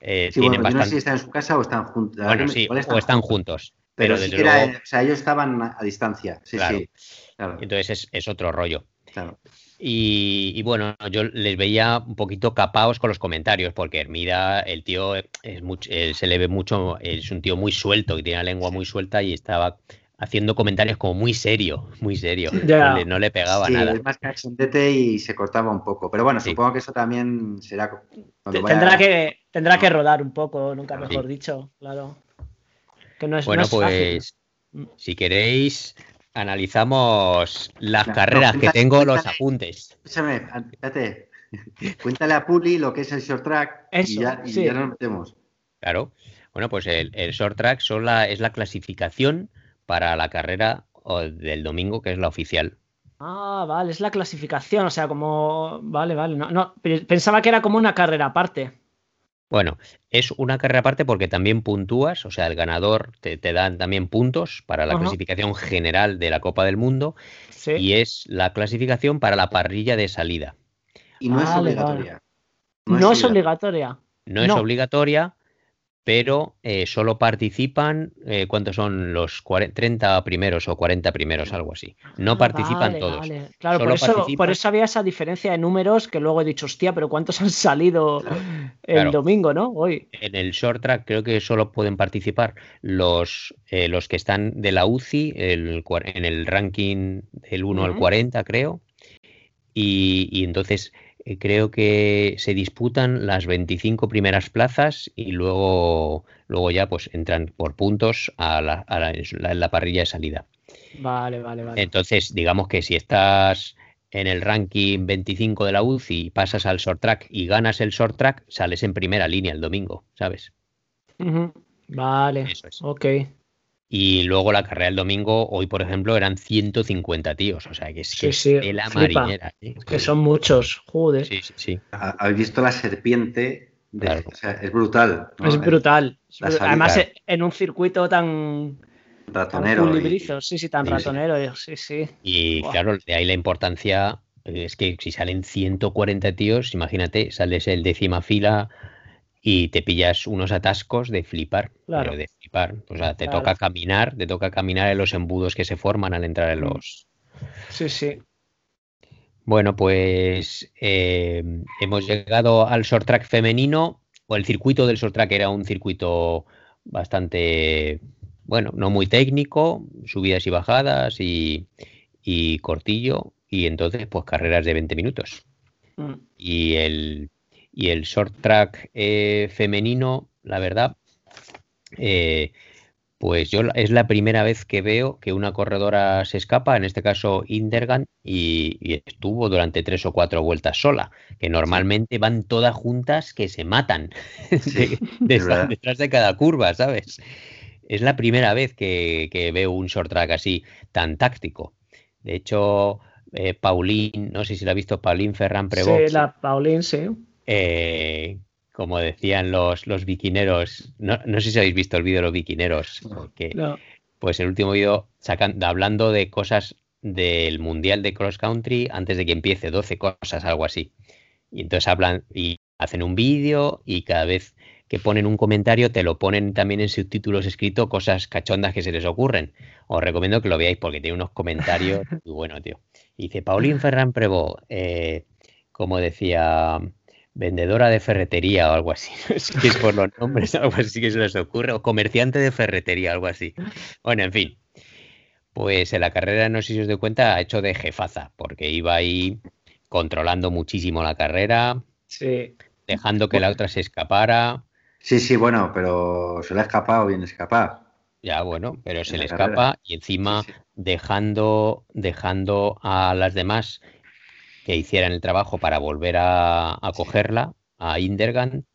Eh, tienen bastante... no sé si están en su casa o están juntos. Bueno, sí, o están juntos. Pero, desde luego... o sea, ellos estaban a distancia. Sí, sí. Entonces es, es, otro rollo. Claro. Y, bueno, yo les veía un poquito capaos con los comentarios, porque Hermida, el tío, es eh, se le ve mucho, es un tío muy suelto, que tiene la lengua muy suelta y estaba haciendo comentarios como muy serio, muy serio. No, le, pegaba sí, nada. Más cachondete y se cortaba un poco. Pero bueno, supongo que eso también será. Tendrá, que, tendrá que rodar un poco, nunca mejor dicho, claro. Que no es, bueno, pues si queréis, analizamos las carreras que tengo los apuntes. Escúchame, espérate. Cuéntale a Puli lo que es el short track y, ya, nos metemos. Claro. Bueno, pues el, short track son la, es la clasificación para la carrera del domingo, que es la oficial. Ah, vale, es la clasificación, o sea, como. Vale, vale. No, no, pensaba que era como una carrera aparte. Bueno, es una carrera aparte porque también puntúas, o sea, el ganador te, dan también puntos para la clasificación general de la Copa del Mundo y es la clasificación para la parrilla de salida. Y no es obligatoria. No, es obligatoria. No, es obligatoria, pero eh, solo participan, eh, ¿cuántos son los 30 primeros o 40 primeros? Algo así. No ah, participan todos. Claro, por eso, había esa diferencia de números que luego he dicho, hostia, pero ¿cuántos han salido el domingo, no? Hoy. En el short track creo que solo pueden participar los, eh, los que están de la UCI en el ranking del 1 al 40, creo. y entonces eh, creo que se disputan las 25 primeras plazas y luego, luego ya pues entran por puntos a la, parrilla de salida. Vale, vale, vale. Entonces, digamos que si estás en el ranking 25 de la UCI y pasas al short track y ganas el short track, sales en primera línea el domingo, ¿sabes? Vale, Eso es. ok. Y luego la carrera del domingo, hoy por ejemplo, eran 150 tíos. O sea, que es, que la marinera. ¿eh? Que son muchos, joder. Sí, sí, sí. ¿Habéis visto la serpiente? o sea, es brutal. Es brutal. Además, en un circuito tan. Ratonero. sí, sí, tan ratonero. Sí, sí. Y claro, de ahí la importancia. Es que si salen 140 tíos, imagínate, sales el décima fila y te pillas unos atascos de flipar. Claro. de flipar. O sea, te toca caminar, te toca caminar en los embudos que se forman al entrar en mm. los. Sí, sí. Bueno, pues eh, hemos llegado al short track femenino, o el circuito del short track era un circuito bastante, bueno, no muy técnico, subidas y bajadas y, cortillo, y entonces pues carreras de 20 minutos. Mm. Y, el, y el short track eh, femenino, la verdad, eh, pues yo es la primera vez que veo que una corredora se escapa, en este caso Indergan, y, estuvo durante tres o cuatro vueltas sola, que normalmente van todas juntas que se matan detrás de cada curva, ¿sabes? Es la primera vez que, veo un short track así tan táctico. De hecho, eh, Paulín, no sé si lo ha visto, Paulín Ferran Prevot. Sí, la Paulín, sí. Eh, como decían los, los biquineros, no, no, sé si habéis visto el vídeo de los biquineros, que, pues el último vídeo hablando de cosas del Mundial de Cross Country antes de que empiece, 12 cosas, algo así. Y entonces hablan y hacen un vídeo y cada vez que ponen un comentario te lo ponen también en subtítulos escritos cosas cachondas que se les ocurren. Os recomiendo que lo veáis porque tiene unos comentarios muy buenos, tío. dice Paulín Ferran Prevó, eh, como decía vendedora de ferretería o algo así. Es que es por los nombres, algo así que se les ocurre, o comerciante de ferretería, algo así. Bueno, en fin. Pues en la carrera, no sé si os doy cuenta, ha hecho de jefaza, porque iba ahí controlando muchísimo la carrera, sí. dejando que la otra se escapara. Sí, sí, bueno, pero se le ha escapado bien escapar. Ya, bueno, pero se le escapa y encima dejando, dejando a las demás que hicieran el trabajo para volver a, cogerla, a Indergan,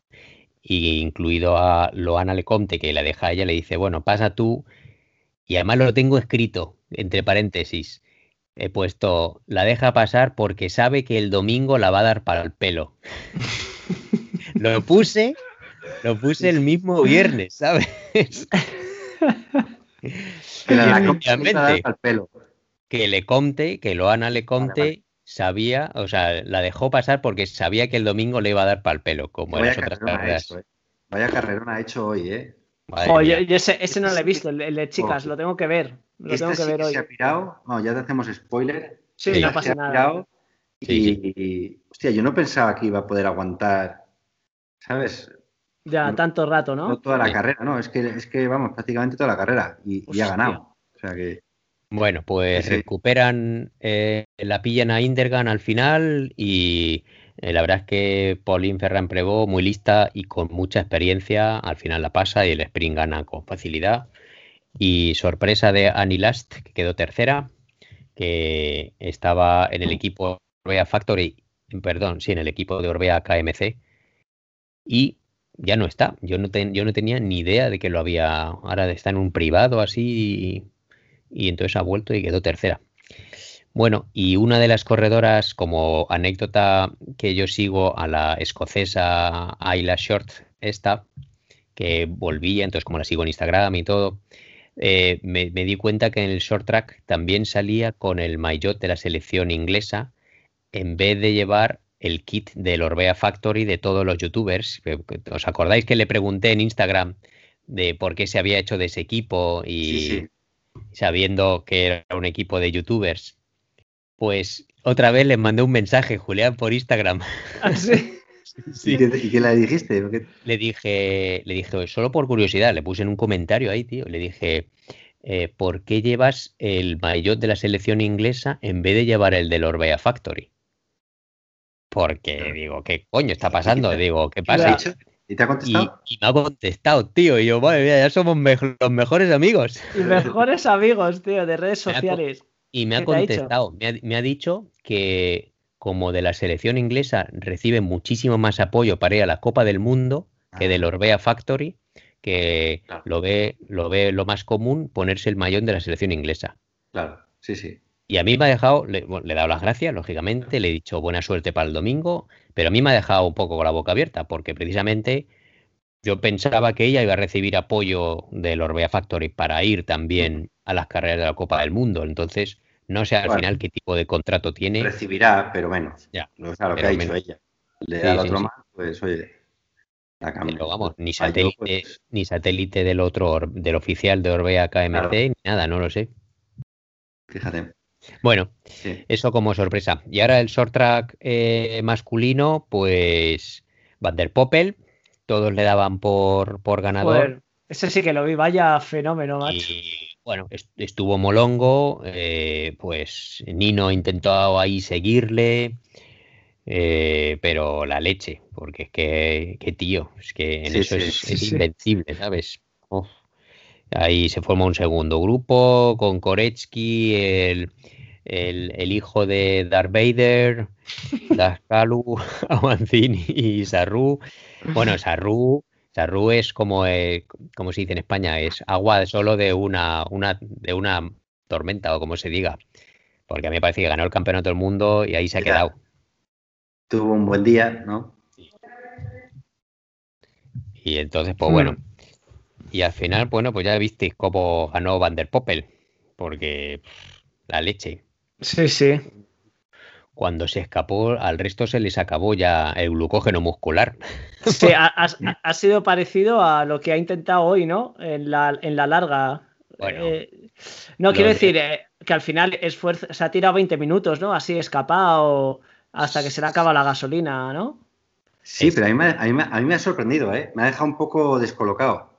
y incluido a Loana Lecomte, que la deja a ella, le dice, bueno, pasa tú, y además lo tengo escrito, entre paréntesis, he puesto, la deja pasar porque sabe que el domingo la va a dar para el pelo. lo puse, lo puse el mismo viernes, ¿sabes? que, la, pelo. que le conte, que Loana le conte sabía, o sea, la dejó pasar porque sabía que el domingo le iba a dar para el pelo, como en las otras carreras. eh. Vaya carrerón ha hecho hoy, ¿eh? Oye, ese, ese, no lo he visto, el, de chicas, lo tengo que ver. Lo este tengo que ver hoy. Se ha pirado, no, ya te hacemos spoiler. Sí, no pasa nada. y, hostia, yo no pensaba que iba a poder aguantar, ¿sabes? Ya, tanto rato, ¿no? No toda la carrera, no, es que, es que vamos, prácticamente toda la carrera y, y ha ganado. O sea que. Bueno, pues recuperan, eh, la pillan a Indergan al final y eh, la verdad es que Pauline Ferran Prevot, muy lista y con mucha experiencia, al final la pasa y el sprint gana con facilidad. Y sorpresa de Annie Last, que quedó tercera, que estaba en el equipo Orbea Factory, perdón, sí, en el equipo de Orbea KMC. Y ya no está. Yo no, yo no tenía ni idea de que lo había. Ahora está en un privado así y entonces ha vuelto y quedó tercera. Bueno, y una de las corredoras, como anécdota que yo sigo a la escocesa Ayla Short, esta, que volvía, entonces como la sigo en Instagram y todo, eh, me, di cuenta que en el short track también salía con el maillot de la selección inglesa, en vez de llevar el kit del Orbea Factory de todos los youtubers. ¿Os acordáis que le pregunté en Instagram de por qué se había hecho de ese equipo y, sabiendo que era un equipo de youtubers, pues otra vez les mandé un mensaje, Julián, por Instagram. ¿Ah, sí? ¿Y, qué, le dijiste? Le dije, le dije, solo por curiosidad, le puse en un comentario ahí, tío, le dije, eh, ¿por qué llevas el maillot de la selección inglesa en vez de llevar el del Orbea Factory? Porque digo, ¿qué coño está pasando? Digo, ¿qué pasa? ¿Y te ha contestado? Y, me ha contestado, tío. Y yo, madre mía, ya somos los mejores amigos. Mejores amigos, tío, de redes sociales. y me ha contestado, me ha, dicho que como de la selección inglesa recibe muchísimo más apoyo para ir a la Copa del Mundo que del ah. Orbea Factory, que lo, ve, lo ve lo más común ponerse el mayón de la selección inglesa. Claro, sí, sí. Y a mí me ha dejado, le, le, he dado las gracias, lógicamente, le he dicho buena suerte para el domingo, pero a mí me ha dejado un poco con la boca abierta, porque precisamente yo pensaba que ella iba a recibir apoyo del Orbea Factory para ir también a las carreras de la Copa del Mundo. Entonces, no sé al final qué tipo de contrato tiene. Recibirá, pero menos. Ya. lo que ha dicho ella. Le da otro más, pues oye. Pero vamos, ni satélite, pues ni satélite del otro, del oficial de Orbea KMC, ni nada, no lo sé. Fíjate. Bueno, eso como sorpresa. Y ahora el short track eh, masculino, pues Van der Poppel, todos le daban por, por ganador. ese sí que lo vi, vaya fenómeno, macho. Y bueno, estuvo Molongo, eh, pues Nino intentó ahí seguirle, eh, pero la leche, porque es que, que tío, es que en eso es, invencible, ¿sabes? Ahí se forma un segundo grupo con Koretsky, el, el, hijo de Darth Vader, Daskalu, Avanzini y Sarru. Bueno, Sarru, Sarru es como, eh, como se dice en España, es agua solo de una, una, de una tormenta o como se diga. Porque a mí me parece que ganó el campeonato del mundo y ahí se ha quedado. Tuvo un buen día, ¿no? Y entonces, pues bueno. Hmm. Y al final, bueno, pues ya visteis cómo ganó Van der Poppel. Porque la leche. Sí, sí. Cuando se escapó, al resto se les acabó ya el glucógeno muscular. Sí, ha, sido parecido a lo que ha intentado hoy, ¿no? En la, en la larga. Eh, no, quiero decir eh, que al final esfuerzo, se ha tirado 20 minutos, ¿no? Así escapado hasta que se le acaba la gasolina, ¿no? Sí, pero a mí, me, a mí me ha sorprendido, ¿eh? Me ha dejado un poco descolocado.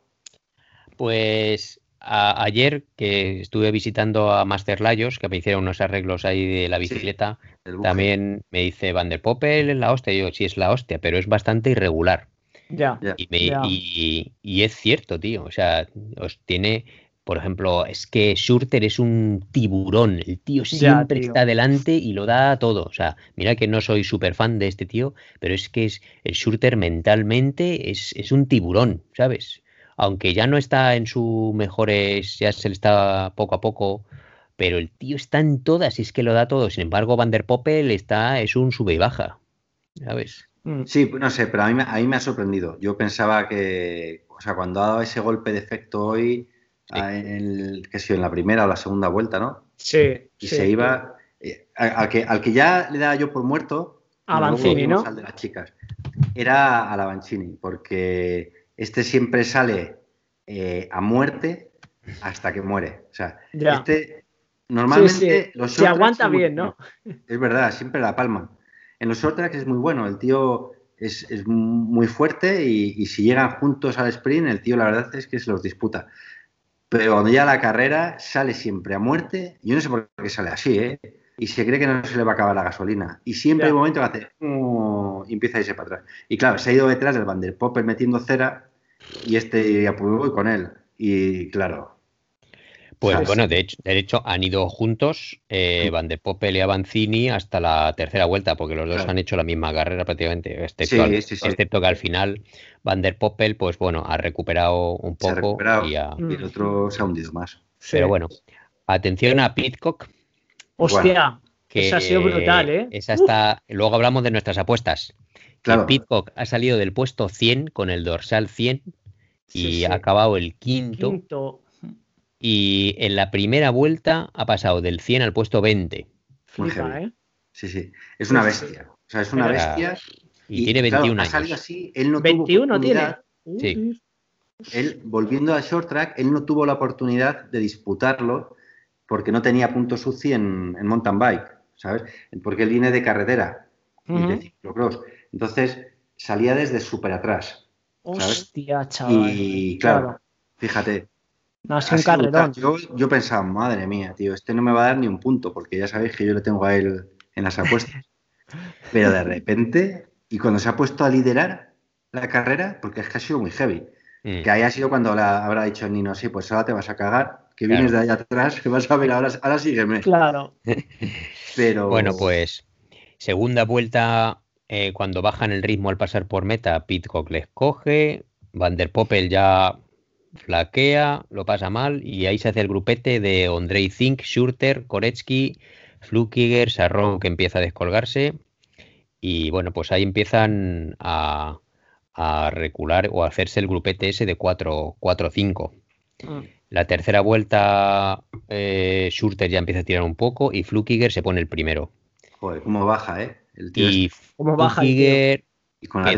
Pues ayer que estuve visitando a Master Layos, que me hicieron unos arreglos ahí de la bicicleta, también me dice Van der Poppel la hostia. yo, sí es la hostia, pero es bastante irregular. Ya. Y, y, es cierto, tío. O sea, os tiene, por ejemplo, es que Schurter es un tiburón. El tío siempre está delante y lo da todo. O sea, mira que no soy súper fan de este tío, pero es que es, el Schurter mentalmente es, es un tiburón, ¿sabes? Aunque ya no está en su mejores, ya se le está poco a poco, pero el tío está en todas y es que lo da todo. Sin embargo, Van der Poppel está, es un sube y baja, ¿sabes? Mm. Sí, no sé, pero a mí, a mí me ha sorprendido. Yo pensaba que, o sea, cuando ha dado ese golpe de efecto hoy, en, que en la primera o la segunda vuelta, ¿no? Sí. Y se iba, eh, al, que, al que ya le daba yo por muerto, a ¿no? Al de las chicas, era a la Banchini, porque este siempre sale eh, a muerte hasta que muere. O sea, este normalmente los Se aguanta bien, ¿no? Es verdad, siempre la palma. En los short es muy bueno, el tío es, muy fuerte y, si llegan juntos al sprint, el tío la verdad es que se los disputa. Pero cuando ya la carrera sale siempre a muerte, yo no sé por qué sale así, ¿eh? Y se cree que no se le va a acabar la gasolina. Y siempre hay un momento que hace y empieza a irse para atrás. Y claro, se ha ido detrás del Van der Popper metiendo cera y este ya voy con él. Y claro. Pues bueno, de hecho, de hecho han ido juntos eh, Van de Poppel y Avanzini hasta la tercera vuelta, porque los dos han hecho la misma carrera prácticamente, excepto, que al final Van der Poppel, pues bueno, ha recuperado un poco y, el otro se ha hundido más. Pero bueno, atención a Pitcock. Hostia, que esa ha sido brutal, ¿eh? Esa está. Luego hablamos de nuestras apuestas. Claro. Pitcock ha salido del puesto 100 con el dorsal 100 y ha acabado el quinto, Y en la primera vuelta ha pasado del 100 al puesto 20. ¿eh? Sí, sí. Es una bestia. O sea, es una bestia. Y, tiene 21 años. Así, él no 21 tiene. Sí. Él, volviendo a short track, él no tuvo la oportunidad de disputarlo porque no tenía puntos UCI en, en mountain bike, ¿sabes? Porque él viene de carretera y de ciclocross. Entonces salía desde súper atrás. Hostia, chaval. Y claro, fíjate. No, un carrerón. Yo, pensaba, madre mía, tío, este no me va a dar ni un punto, porque ya sabéis que yo le tengo a él en las apuestas. Pero de repente, y cuando se ha puesto a liderar la carrera, porque es que ha sido muy heavy. Mm. Que haya sido cuando la, habrá dicho Nino, sí, pues ahora te vas a cagar, que vienes de allá atrás, que vas a ver, ahora, ahora sígueme. Claro. Pero. Bueno, pues segunda vuelta eh, cuando bajan el ritmo al pasar por meta, Pitcock les coge, Van der Poppel ya flaquea, lo pasa mal y ahí se hace el grupete de Andrei Zink, Schurter, Koretsky, Flukiger, Sarro que empieza a descolgarse y bueno, pues ahí empiezan a, recular o a hacerse el grupete ese de 4-5. Mm. La tercera vuelta, eh, Schurter ya empieza a tirar un poco y Flukiger se pone el primero. Joder, cómo baja, ¿eh? y baja que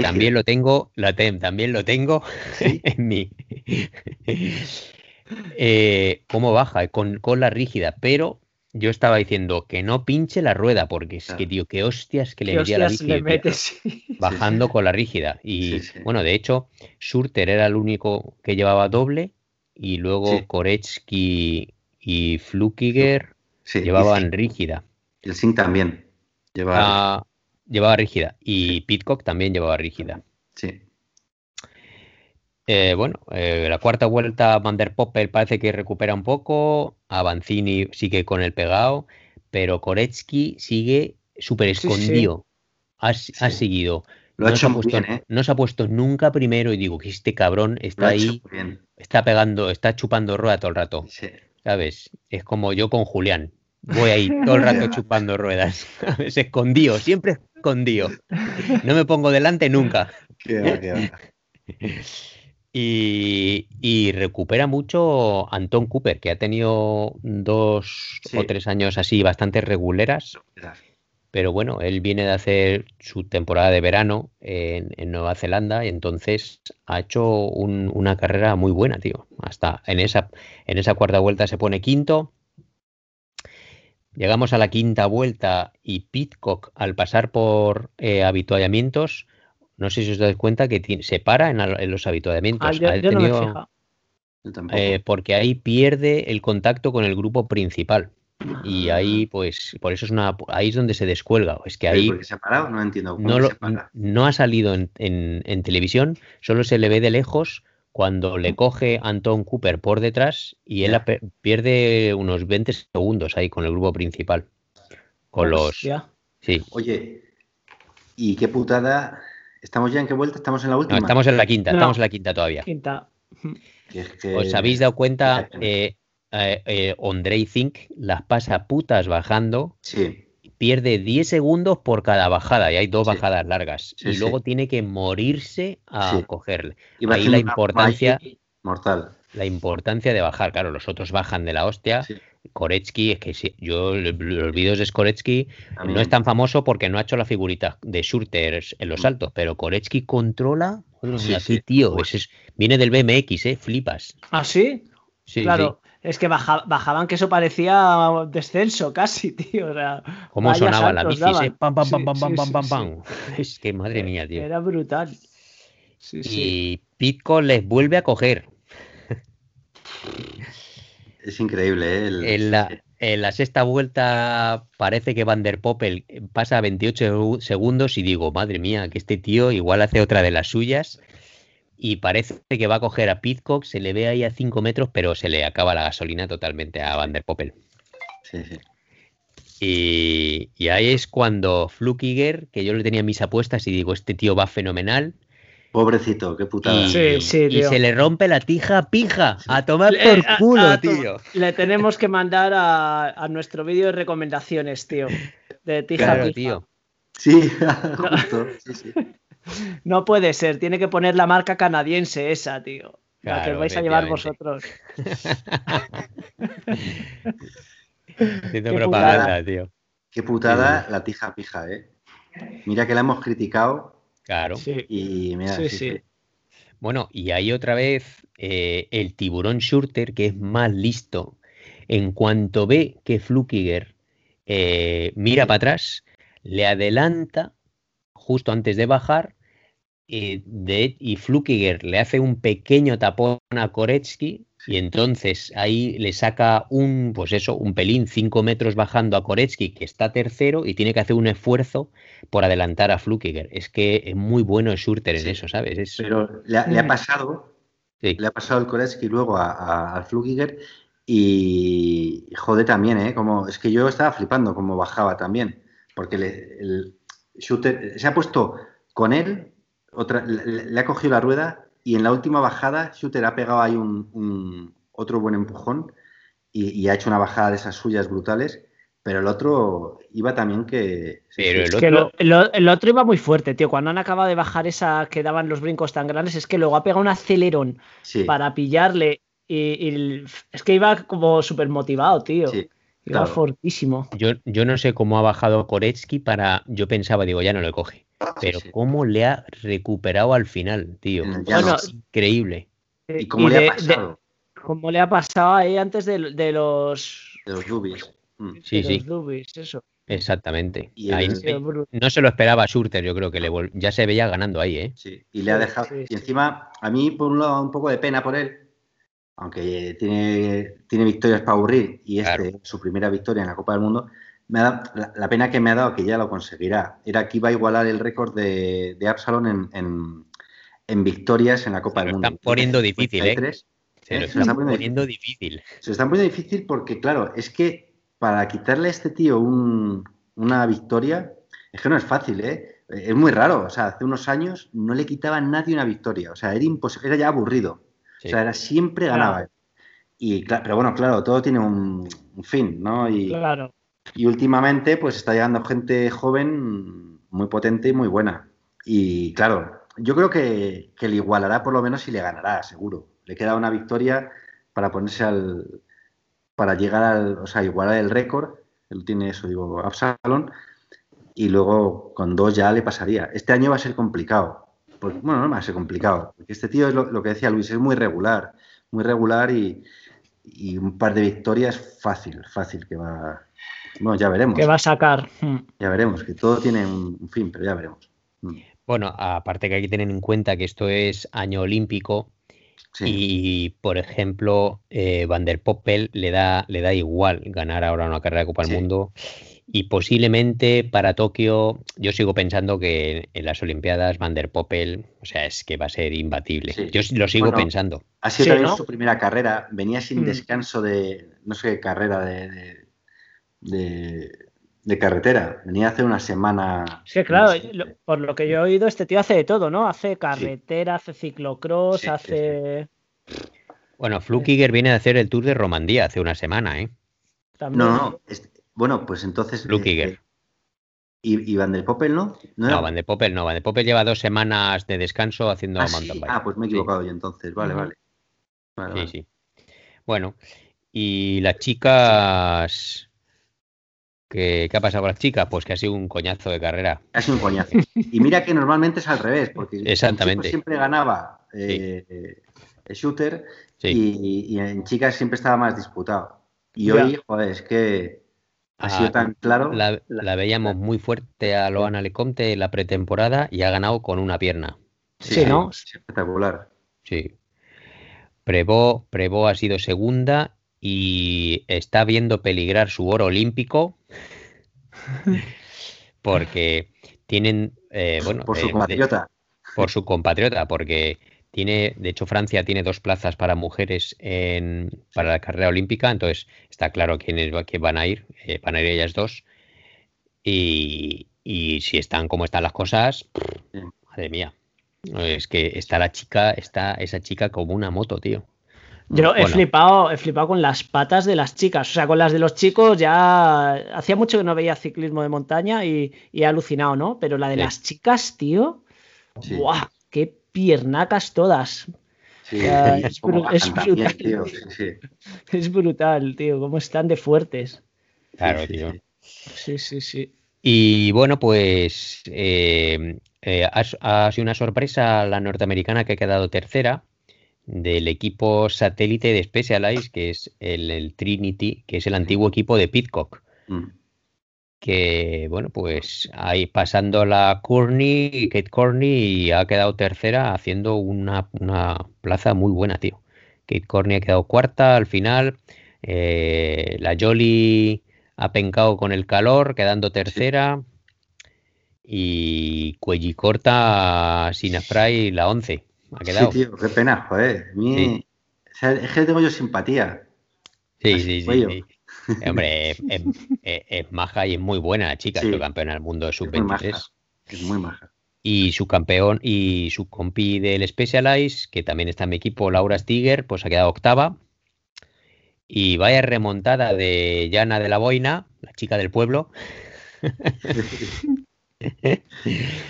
también lo tengo, la también lo tengo en mi. Eh, ¿Cómo baja? Con, con la rígida, pero yo estaba diciendo que no pinche la rueda, porque es que, tío, qué hostias que le metía la bici. Bajando con la rígida. Y bueno, de hecho, Surter era el único que llevaba doble, y luego Koretsky y Flukiger llevaban rígida. El Singh también llevaba, ah, llevaba rígida. Y Pitcock también llevaba rígida. Sí. Eh, bueno, eh, la cuarta vuelta Van der Poppel parece que recupera un poco, Avanzini sigue con el pegado, pero Koretsky sigue súper escondido. Ha, seguido. Lo no, ha hecho se ha puesto, ¿eh? no se ha puesto nunca primero y digo que este cabrón está ahí, está pegando, está chupando rueda todo el rato. ¿Sabes? Es como yo con Julián. Voy ahí todo el rato chupando ruedas. Es escondido, siempre escondido. No me pongo delante nunca. Y, recupera mucho Anton Cooper, que ha tenido dos o tres años así bastante reguleras. Pero bueno, él viene de hacer su temporada de verano en, Nueva Zelanda y entonces ha hecho una carrera muy buena, tío. Hasta en esa, en esa cuarta vuelta se pone quinto. Llegamos a la quinta vuelta y Pitcock, al pasar por eh, habituallamientos, no sé si os dais cuenta que se para en, los habituamientos. porque ahí pierde el contacto con el grupo principal. Y ah. ahí, pues, por eso es una. Ahí es donde se descuelga. Es que ahí. se ha parado? No entiendo. no, ha salido en, televisión, solo se le ve de lejos cuando le coge Anton Cooper por detrás y él pierde unos 20 segundos ahí con el grupo principal. Con los. Sí. Oye, ¿y qué putada ¿Estamos ya en qué vuelta? ¿Estamos en la última? No, estamos en la quinta, estamos en la quinta todavía. Quinta. ¿Os habéis dado cuenta? Eh, eh, eh Zink las pasa putas bajando. Sí. Pierde 10 segundos por cada bajada y hay dos bajadas largas. y luego tiene que morirse a cogerle. Ahí la importancia. Mortal. La importancia de bajar. Claro, los otros bajan de la hostia. Koretsky, es que sí, yo los vídeos de Koretsky no es tan famoso porque no ha hecho la figurita de shooters en los mm. saltos, pero Koretsky controla. Sí, tío, viene del BMX, ¿eh? Flipas. ¿Ah, sí? Sí. Claro. Es que bajaban que eso parecía descenso casi, tío. O ¿Cómo sonaba la bici? Eh? Pam, pam, pam, pam, pam, pam, pam, Es que madre mía, tío. Era brutal. y Pitco les vuelve a coger. Es increíble, ¿eh? en, la, sexta vuelta parece que Van der Poppel pasa 28 segundos y digo, madre mía, que este tío igual hace otra de las suyas y parece que va a coger a Pitcock, se le ve ahí a 5 metros, pero se le acaba la gasolina totalmente a Van der Poppel. Sí, sí. Y, y, ahí es cuando Flukiger, que yo le tenía mis apuestas y digo, este tío va fenomenal, Pobrecito, qué putada. Y, se le rompe la tija pija. A tomar por culo, tío. Le tenemos que mandar a, nuestro vídeo de recomendaciones, tío. De tija pija. Tío. Sí, justo. Sí, sí. No puede ser, tiene que poner la marca canadiense esa, tío. la que vais a llevar vosotros. qué putada, tío. Qué putada la tija pija, eh. Mira que la hemos criticado Claro. Y mira, sí, Bueno, y hay otra vez eh, el tiburón shooter que es más listo. En cuanto ve que Flukiger eh, mira para atrás, le adelanta justo antes de bajar y, de, y Flukiger le hace un pequeño tapón a Koretsky y entonces ahí le saca un, pues eso, un pelín, cinco metros bajando a Koretsky, que está tercero y tiene que hacer un esfuerzo por adelantar a Flukiger. Es que es muy bueno el Schurter en eso, ¿sabes? Pero le ha, pasado, le ha pasado el Koretsky luego al Flukiger y jode también, ¿eh? Como, es que yo estaba flipando como bajaba también, porque el Shooter se ha puesto con él, otra, le ha cogido la rueda y en la última bajada, Shooter ha pegado ahí un, otro buen empujón y, ha hecho una bajada de esas suyas brutales. Pero el otro iba también que. Pero el, otro... el, otro iba muy fuerte, tío. Cuando han acabado de bajar esa que daban los brincos tan grandes, es que luego ha pegado un acelerón para pillarle. Y, es que iba como súper motivado, tío. Iba fortísimo. Yo, yo no sé cómo ha bajado Koretsky para. Yo pensaba, digo, ya no le coge. Pero cómo le ha recuperado al final, tío. Bueno, es increíble. ¿Y cómo le ha pasado? cómo le ha pasado ahí antes de, los. De los Rubies. Mm. Sí, sí. Los eso. Exactamente. no se lo esperaba a Schurter, yo creo que le ya se veía ganando ahí, ¿eh? Sí, y le ha dejado. y encima, a mí, por un lado, un poco de pena por él, aunque tiene, tiene victorias para aburrir y este es su primera victoria en la Copa del Mundo, me da, la, pena que me ha dado que ya lo conseguirá era que iba a igualar el récord de, de Absalon en, victorias en la Copa del Mundo. Están poniendo difícil, ¿eh? Se, están poniendo difícil. Se están poniendo difícil porque, claro, es que para quitarle a este tío una victoria, es que no es fácil, ¿eh? Es muy raro. O sea, hace unos años no le quitaba a nadie una victoria. O sea, era, era ya aburrido. O sea, era siempre ganaba. Y, pero bueno, claro, todo tiene un, fin, ¿no? Y, claro. y últimamente, pues está llegando gente joven muy potente y muy buena. Y claro, yo creo que, le igualará por lo menos y le ganará, seguro. Le queda una victoria para ponerse al. para llegar al. o sea, igualar el récord. Él tiene eso, digo, Absalon. Y luego con dos ya le pasaría. Este año va a ser complicado pues, bueno, no va a ser complicado. Porque este tío es lo, que decía Luis, es muy regular, muy regular y, un par de victorias fácil, fácil que va. Bueno, ya veremos. Que va a sacar. Ya veremos, que todo tiene un, fin, pero ya veremos. Hmm. Bueno, aparte que hay que tener en cuenta que esto es año olímpico y, por ejemplo, eh, Van der Poppel le da, le da igual ganar ahora una carrera de Copa del Mundo y posiblemente para Tokio, yo sigo pensando que en las Olimpiadas Van der Poppel, o sea, es que va a ser imbatible. Yo lo sigo pensando. Ha sido también su primera carrera, venía sin mm. descanso de, no sé, carrera de, de, carretera. Venía hace una semana. Sí, claro, por lo que yo he oído, este tío hace de todo, ¿no? Hace carretera, hace ciclocross, hace. Bueno, Flukiger viene a hacer el Tour de Romandía hace una semana, ¿eh? No, no, bueno, pues entonces. Luke eh, ¿Y, Van der Poppel no? No, Van der Poppel no. Van der Poppel lleva dos semanas de descanso haciendo ah, mountain bike. Ah, pues me he equivocado yo entonces. Vale, vale. sí, sí. Bueno, y las chicas. ¿Qué, ha pasado con las chicas? Pues que ha sido un coñazo de carrera. Ha sido un coñazo. Y mira que normalmente es al revés, porque Exactamente. siempre ganaba eh, el shooter y, en chicas siempre estaba más disputado. Y hoy, joder, es que ha sido tan claro. La, veíamos muy fuerte a Loana Lecomte en la pretemporada y ha ganado con una pierna. Sí, ¿no? Espectacular. Sí. Prevo, ha sido segunda y está viendo peligrar su oro olímpico porque tienen, eh, bueno, por su eh, compatriota. por su compatriota, porque tiene, de hecho, Francia tiene dos plazas para mujeres en, para la carrera olímpica, entonces está claro quiénes que van a ir, eh, van a ir ellas dos. Y, si están como están las cosas, madre mía. Es que está la chica, está esa chica como una moto, tío. Yo he flipado, he flipado con las patas de las chicas. O sea, con las de los chicos ya hacía mucho que no veía ciclismo de montaña y, he alucinado, ¿no? Pero la de las chicas, tío. ¡Guau! ¡Qué piernacas todas. es, brutal. Tío, es brutal, tío, cómo están de fuertes. Claro, tío. Sí, sí, sí. Y bueno, pues eh, eh, ha, sido una sorpresa la norteamericana que ha quedado tercera del equipo satélite de Specialized, que es el, Trinity, que es el antiguo equipo de Pitcock. Mm que bueno, pues ahí pasando la Courtney, Kate Courtney y ha quedado tercera haciendo una, plaza muy buena, tío. Kate Courtney ha quedado cuarta al final. Eh, la Jolly ha pencado con el calor, quedando tercera. Y Cuellicorta sin spray la once. Ha quedado. Sí, tío, qué pena, joder. es que tengo yo simpatía. Sí, sí, sí, Hombre, es, maja y es muy buena la chica, es campeona del mundo de sub-23. Es muy maja. Y su campeón y su compi del Specialized, que también está en mi equipo, Laura Stiger, pues ha quedado octava. Y vaya remontada de Llana de la Boina, la chica del pueblo.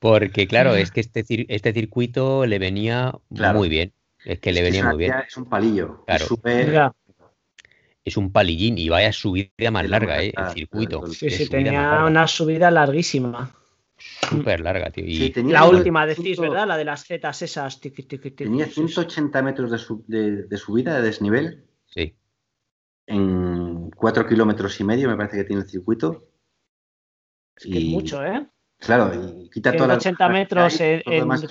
Porque, claro, es que este, este circuito le venía muy bien. Es que le venía muy bien. Es un palillo. Claro. Es un palillín y vaya subida más larga, ¿eh? El circuito. Sí, sí, tenía una subida larguísima. Súper larga, tío. Y... la última, decís, ¿verdad? La de las zetas esas. tenía 180 metros de, de, subida, de desnivel. Sí. En 4 kilómetros y medio, me parece que tiene el circuito. Es que es mucho, ¿eh? Claro, y quita todas las 80 metros en,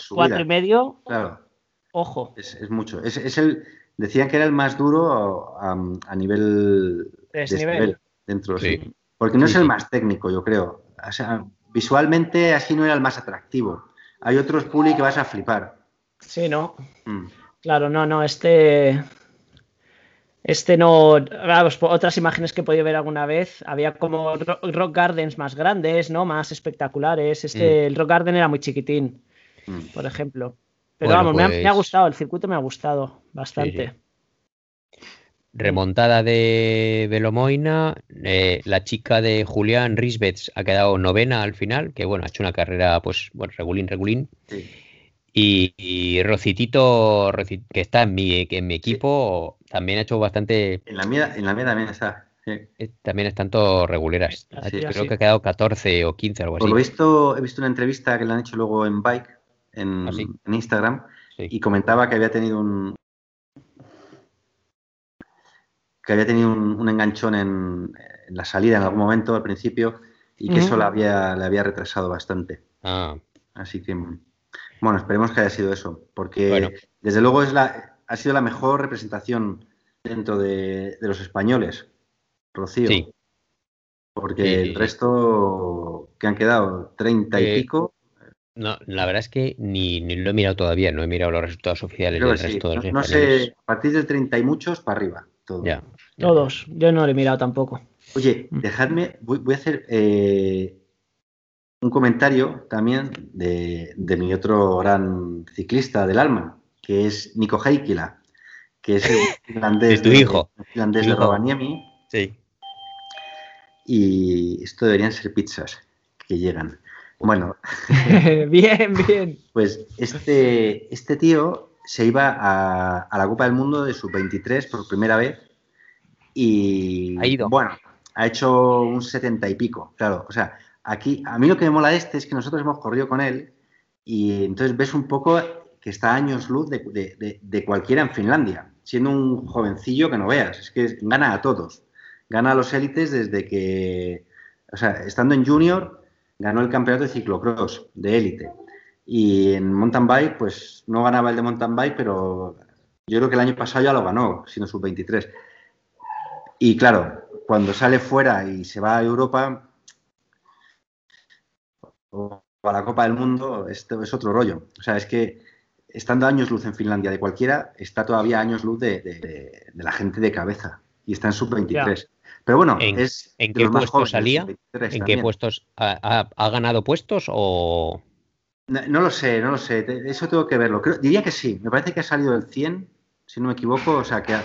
4 y medio. Claro. Ojo. Es, mucho. Es, el, decían que era el más duro a, nivel desnivel. dentro, sí. Porque no es el más técnico, yo creo. O sea, visualmente así no era el más atractivo. Hay otros puli que vas a flipar. Sí, ¿no? Mm. Claro, no, no, este... Este no, vamos, otras imágenes que he podido ver alguna vez, había como rock gardens más grandes, ¿no? Más espectaculares. Este, mm. el rock garden era muy chiquitín, mm. por ejemplo. Pero vamos, me, ha, pues gustado, el circuito me ha gustado bastante. Remontada de Velomoina, eh, la chica de Julián Risbets ha quedado novena al final, que bueno, ha hecho una carrera, pues, bueno, regulín, regulín. Y, Rocitito, que está en mi, en mi equipo, también ha hecho bastante. En la mía, en la mía también está. Eh, también están todos reguleras. Creo que ha quedado 14 o 15, algo así. Por lo visto, he visto una entrevista que le han hecho luego en Bike, en, ¿Ah, en Instagram, y comentaba que había tenido un, que había tenido un, enganchón en, la salida en algún momento al principio y que eso le había, le había retrasado bastante. Ah. Así que, bueno, esperemos que haya sido eso, porque desde luego es la, ha sido la mejor representación dentro de, los españoles, Rocío. Sí. Porque el resto que han quedado, 30 y eh, pico. No, la verdad es que ni, lo he mirado todavía, no he mirado los resultados oficiales del resto de los no, no sé, a partir del 30 y muchos para arriba. Todo. Ya. Todos, yo no lo he mirado tampoco. Oye, mm. dejadme, voy, a hacer eh, un comentario también de, mi otro gran ciclista del alma, que es Nico Heikila, que es el finlandés es tu hijo. De, finlandés de Rovaniemi. Sí. Y esto deberían ser pizzas que llegan. Bueno. bien, bien. Pues este, este tío se iba a, a la Copa del Mundo de sub-23 por primera vez y ha ido. bueno, ha hecho un setenta y pico, claro. O sea, aquí, a mí lo que me mola de este es que nosotros hemos corrido con él y entonces ves un poco que está a años luz de, cualquiera en Finlandia, siendo un jovencillo que no veas, es que gana a todos, gana a los élites desde que, o sea, estando en junior, ganó el campeonato de ciclocross de élite. Y en mountain bike, pues no ganaba el de mountain bike, pero yo creo que el año pasado ya lo ganó, sino sub-23. Y claro, cuando sale fuera y se va a Europa o a la Copa del Mundo, esto es otro rollo. O sea, es que estando años luz en Finlandia de cualquiera, está todavía años luz de, la gente de cabeza y está en sub-23. Pero bueno, ¿En, es. ¿En qué puestos salía? ¿En qué puestos? ¿Ha, ganado puestos o.? No, lo sé, no lo sé. Eso tengo que verlo. diría que sí. Me parece que ha salido del 100, si no me equivoco. O sea, que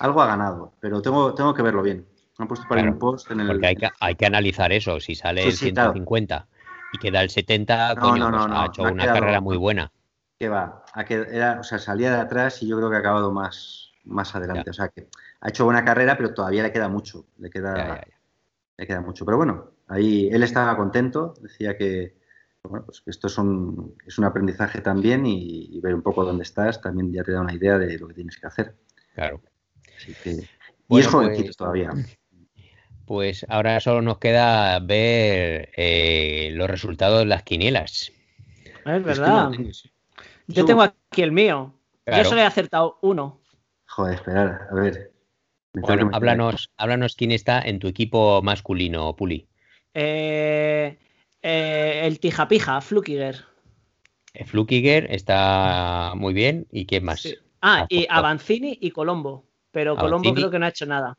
algo ha ganado, pero tengo, tengo que verlo bien. Han puesto para un post en el. Porque hay que, hay que analizar eso. Si sale el 150 y queda el 70, no, coño, pues ha hecho una carrera muy buena. Que va, era, o sea, salía de atrás y yo creo que ha acabado más, más adelante. O sea, que ha hecho buena carrera, pero todavía le queda mucho. Le queda, le queda mucho. Pero bueno, ahí él estaba contento, decía que, bueno, pues esto es un, es un aprendizaje también y, y ver un poco dónde estás también ya te da una idea de lo que tienes que hacer. Claro y es jovencito pues, todavía. Pues ahora solo nos queda ver eh, los resultados de las quinielas. Es verdad. Yo tengo aquí el mío. Yo solo he acertado uno. Joder, esperar, a ver. Bueno, háblanos, háblanos quién está en tu equipo masculino, Puli. Eh, eh, el Tijapija, Flukiger. Flukiger está muy bien. ¿Y quién más? Ah, y Avancini y Colombo. Pero Colombo creo que no ha hecho nada.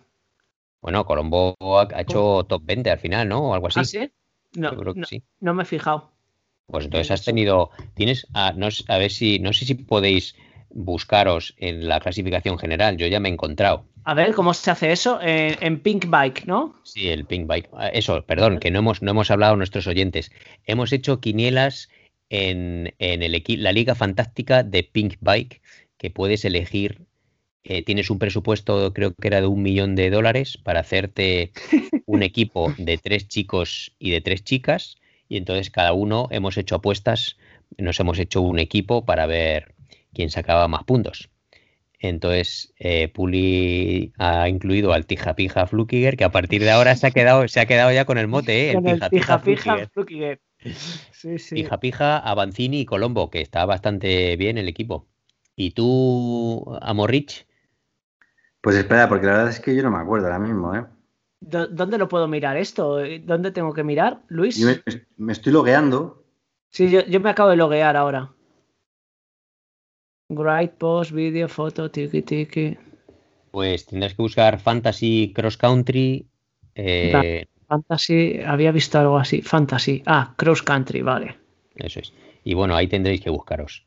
Bueno, Colombo ha hecho top 20 al final, ¿no? O algo así. ¿Ah, sí? No, no, me he fijado. Pues entonces has tenido, tienes, a, no, a ver si, no sé si podéis buscaros en la clasificación general, yo ya me he encontrado. A ver, ¿cómo se hace eso? En, Pink Bike, ¿no? Sí, el Pink Bike. Ah, eso, perdón, que no hemos, no hemos hablado nuestros oyentes. Hemos hecho quinielas en, en el, la Liga Fantástica de Pink Bike, que puedes elegir eh, tienes un presupuesto, creo que era de un millón de dólares, para hacerte un equipo de tres chicos y de tres chicas. Y entonces cada uno hemos hecho apuestas, nos hemos hecho un equipo para ver quién sacaba más puntos. Entonces, eh, Puli ha incluido al Tija Pija Flukiger, que a partir de ahora se ha quedado, se ha quedado ya con el mote, ¿eh? Con el Tija Pija Flukiger. Sí, sí. Pija Pija, Avancini y Colombo, que está bastante bien el equipo. ¿Y tú, Amorrich? Pues espera, porque la verdad es que yo no me acuerdo ahora mismo, ¿eh? ¿Dónde lo puedo mirar esto? ¿Dónde tengo que mirar, Luis? Yo me, me, estoy logueando. Sí, yo, yo me acabo de loguear ahora. Write, post, video, foto, tiki tiki. Pues tendrás que buscar Fantasy Cross Country. Eh... Fantasy, había visto algo así. Fantasy. Ah, Cross Country, vale. Eso es. Y bueno, ahí tendréis que buscaros.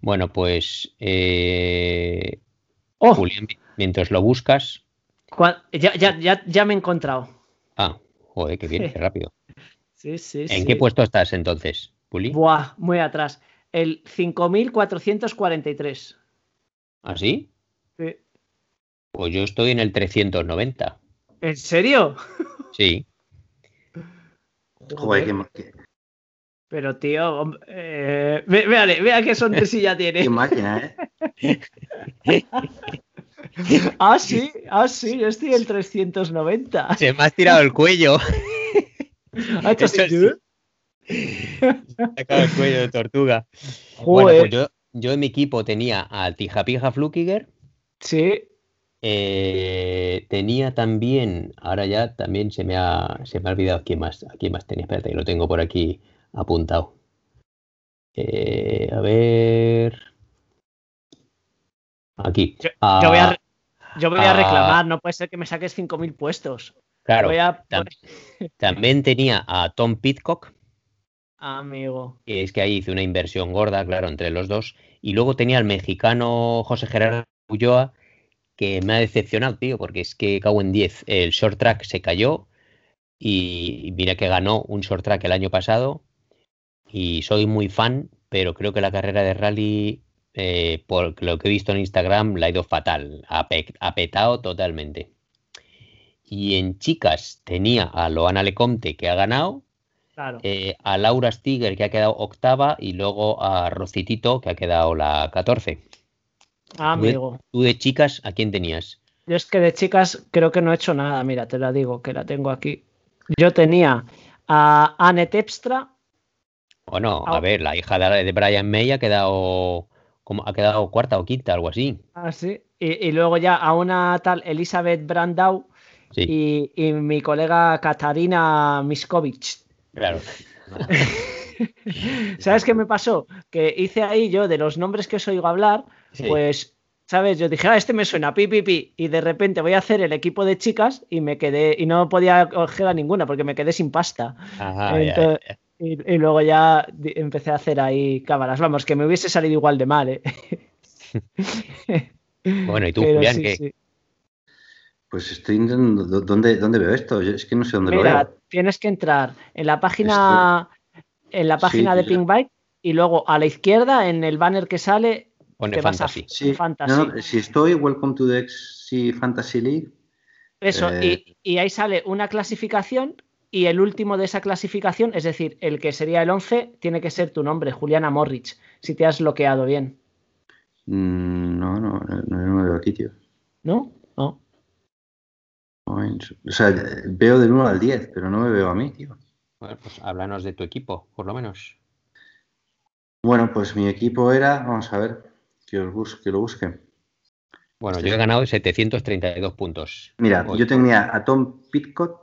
Bueno, pues. Eh... Oh. Julián, mientras lo buscas. Ya, ya, ya, ya me he encontrado. Ah, joder, qué bien, qué rápido. Sí, sí, ¿En sí. qué puesto estás entonces, Puli? Buah, muy atrás. El 5443. ¿Ah, sí? Sí. Pues yo estoy en el 390. ¿En serio? Sí. Joder, qué, Pero tío, eh, ve, véale, vea qué sonrisilla tiene. qué máquina, ¿eh? ah, sí, ah, sí, yo estoy en el 390. Se me has tirado el cuello. ¿Ha hecho Eso Sacado el cuello de tortuga. Joder. Bueno, pues yo, yo en mi equipo tenía al Tijapija Flukiger. Sí, eh, tenía también, ahora ya también se me ha, se me ha olvidado quién más, a quién más tenía. Espérate, que lo tengo por aquí apuntado. Eh, a ver. Aquí. Yo, Ah, yo voy a, yo voy a reclamar, no puede ser que me saques 5.000 puestos. claro. Voy a... tam- también tenía a Tom Pitcock, Amigo. es que ahí hice una inversión gorda, claro, entre los dos. Y luego tenía al mexicano José Gerardo Ulloa, que me ha decepcionado, tío, porque es que cago en 10. El short track se cayó y mira que ganó un short track el año pasado. Y soy muy fan, pero creo que la carrera de rally, eh, por lo que he visto en Instagram, la ha ido fatal. Ha, ha petado totalmente. Y en chicas tenía a Loana Lecomte, que ha ganado Claro. eh, a Laura Stiger, que ha quedado octava, y luego a Rositito, que ha quedado la 14. Amigo. ¿Tú de chicas a quién tenías? Yo es que de chicas creo que no he hecho nada. Mira, te la digo, que la tengo aquí. Yo tenía a Anne Tepstra. Bueno, Ah. a ver, la hija de, de Brian May ha quedado, como, ha quedado cuarta o quinta, algo así. Así. Y, y luego ya a una tal Elizabeth Brandau Sí, y, y mi colega Katarina Miskovic. Claro. ¿Sabes qué me pasó? Que hice ahí yo de los nombres que os oigo hablar, Sí. pues, ¿sabes? Yo dije, ah, este me suena, pi, pi, pi. Y de repente voy a hacer el equipo de chicas y me quedé, y no podía coger a ninguna porque me quedé sin pasta. Ajá, ya, Entonces- ya. Y, y luego ya empecé a hacer ahí cámaras. Vamos, que me hubiese salido igual de mal, ¿eh? Bueno, ¿y tú, Pero Julián, sí, qué? sí. Pues estoy intentando. ¿dó- ¿Dónde, ¿Dónde veo esto? Yo es que no sé dónde lo Mira, veo. tienes que entrar en la página, en la página de. Pink Bike y luego a la izquierda, en el banner que sale, Pone te vas a fantasy. Sí, Fantasy. no, no, si estoy, Welcome to the XC Fantasy League. Eso, Eh, y, y ahí sale una clasificación y el último de esa clasificación, es decir, el que sería el 11, tiene que ser tu nombre, Juliana Morrich, si te has bloqueado bien. Mm, No, no, no, no me veo aquí, tío. ¿No? No. Orange. O sea, veo del 1 al 10, pero no me veo a mí, tío. Bueno, pues háblanos de tu equipo, por lo menos. Bueno, pues mi equipo era, vamos a ver, que, os bus- que lo busque. Bueno, Sí. yo he ganado 732 puntos. Mira, Hoy. yo tenía a Tom Pitcott,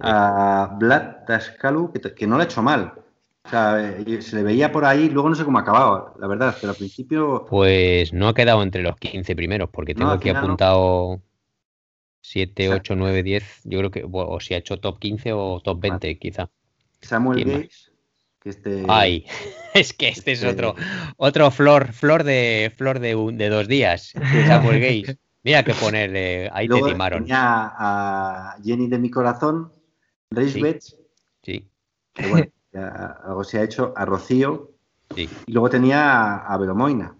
a Vlad Tascalu, que, no lo ha hecho mal. O sea, eh, se le veía por ahí, luego no sé cómo acababa, la verdad, pero al principio Pues no ha quedado entre los 15 primeros, porque No, tengo al aquí no. Apuntado 7, O sea- 8, 9, 10. Yo creo que, bueno, o si ha hecho top 15 o top 20, quizá. Samuel. Gates, que este... Ay, es que este es este- otro, otro flor, flor de flor de, un- de dos días. Samuel Gates. Mira que poner, eh, ahí te Luego timaron. tenía a Jenny de mi corazón, Reisbeth, Sí, que bueno, algo se ha hecho, a Rocío, sí. y luego tenía a, a Velomoina.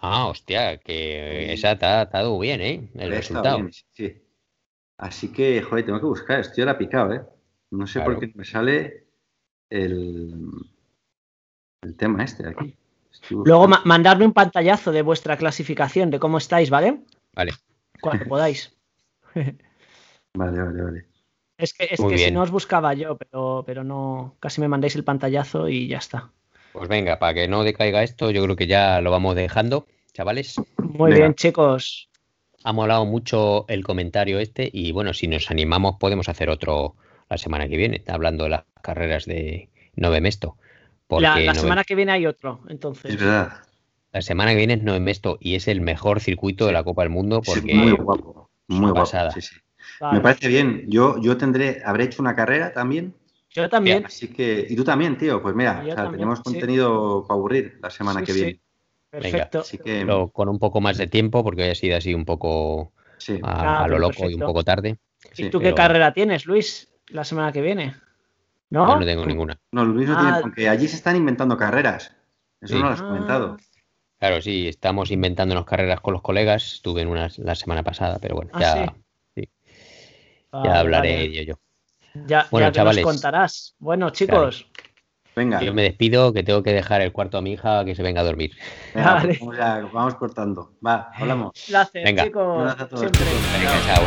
Ah, hostia, que esa te ha dado bien, ¿eh? El resultado. sí. Así que, joder, tengo que buscar. Estoy ahora picado, ¿eh? No sé por qué me sale el, el tema este de aquí. Luego mandarme un pantallazo de vuestra clasificación, de cómo estáis, ¿vale? Vale. Cuando podáis. vale, vale, vale. Es que, es que si no os buscaba yo, pero, pero no, casi me mandáis el pantallazo y ya está. Pues venga, para que no decaiga esto, yo creo que ya lo vamos dejando, chavales. Muy bien, chicos. Ha molado mucho el comentario este y bueno, si nos animamos podemos hacer otro la semana que viene, hablando de las carreras de Novemesto. La, la semana que viene hay otro, entonces. Es verdad. La semana que viene es Novemesto y es el mejor circuito de la Copa del Mundo porque muy guapo, muy guapo. Me parece bien. Yo, yo tendré, habré hecho una carrera también. Yo también. Así que, y tú también, tío. Pues mira, tenemos contenido para aburrir la semana que viene. Perfecto. Pero con un poco más de tiempo, porque hoy ha sido así un poco a, ah, lo loco y un poco tarde. ¿Y tú qué carrera tienes, Luis, la semana que viene? ¿No? Yo no tengo ninguna. No, Luis no tiene, ah. porque allí se están inventando carreras. Eso no lo has comentado. Ah. Claro, sí, estamos inventándonos carreras con los colegas. Estuve en una la semana pasada, pero bueno, ya, ya hablaré yo. Ya, bueno, chavales. nos contarás. Bueno, chicos. Venga. Yo me despido, que tengo que dejar el cuarto a mi hija que se venga a dormir. Pues vamos, cortando. Va, hablamos. Venga. chicos. Venga, chao.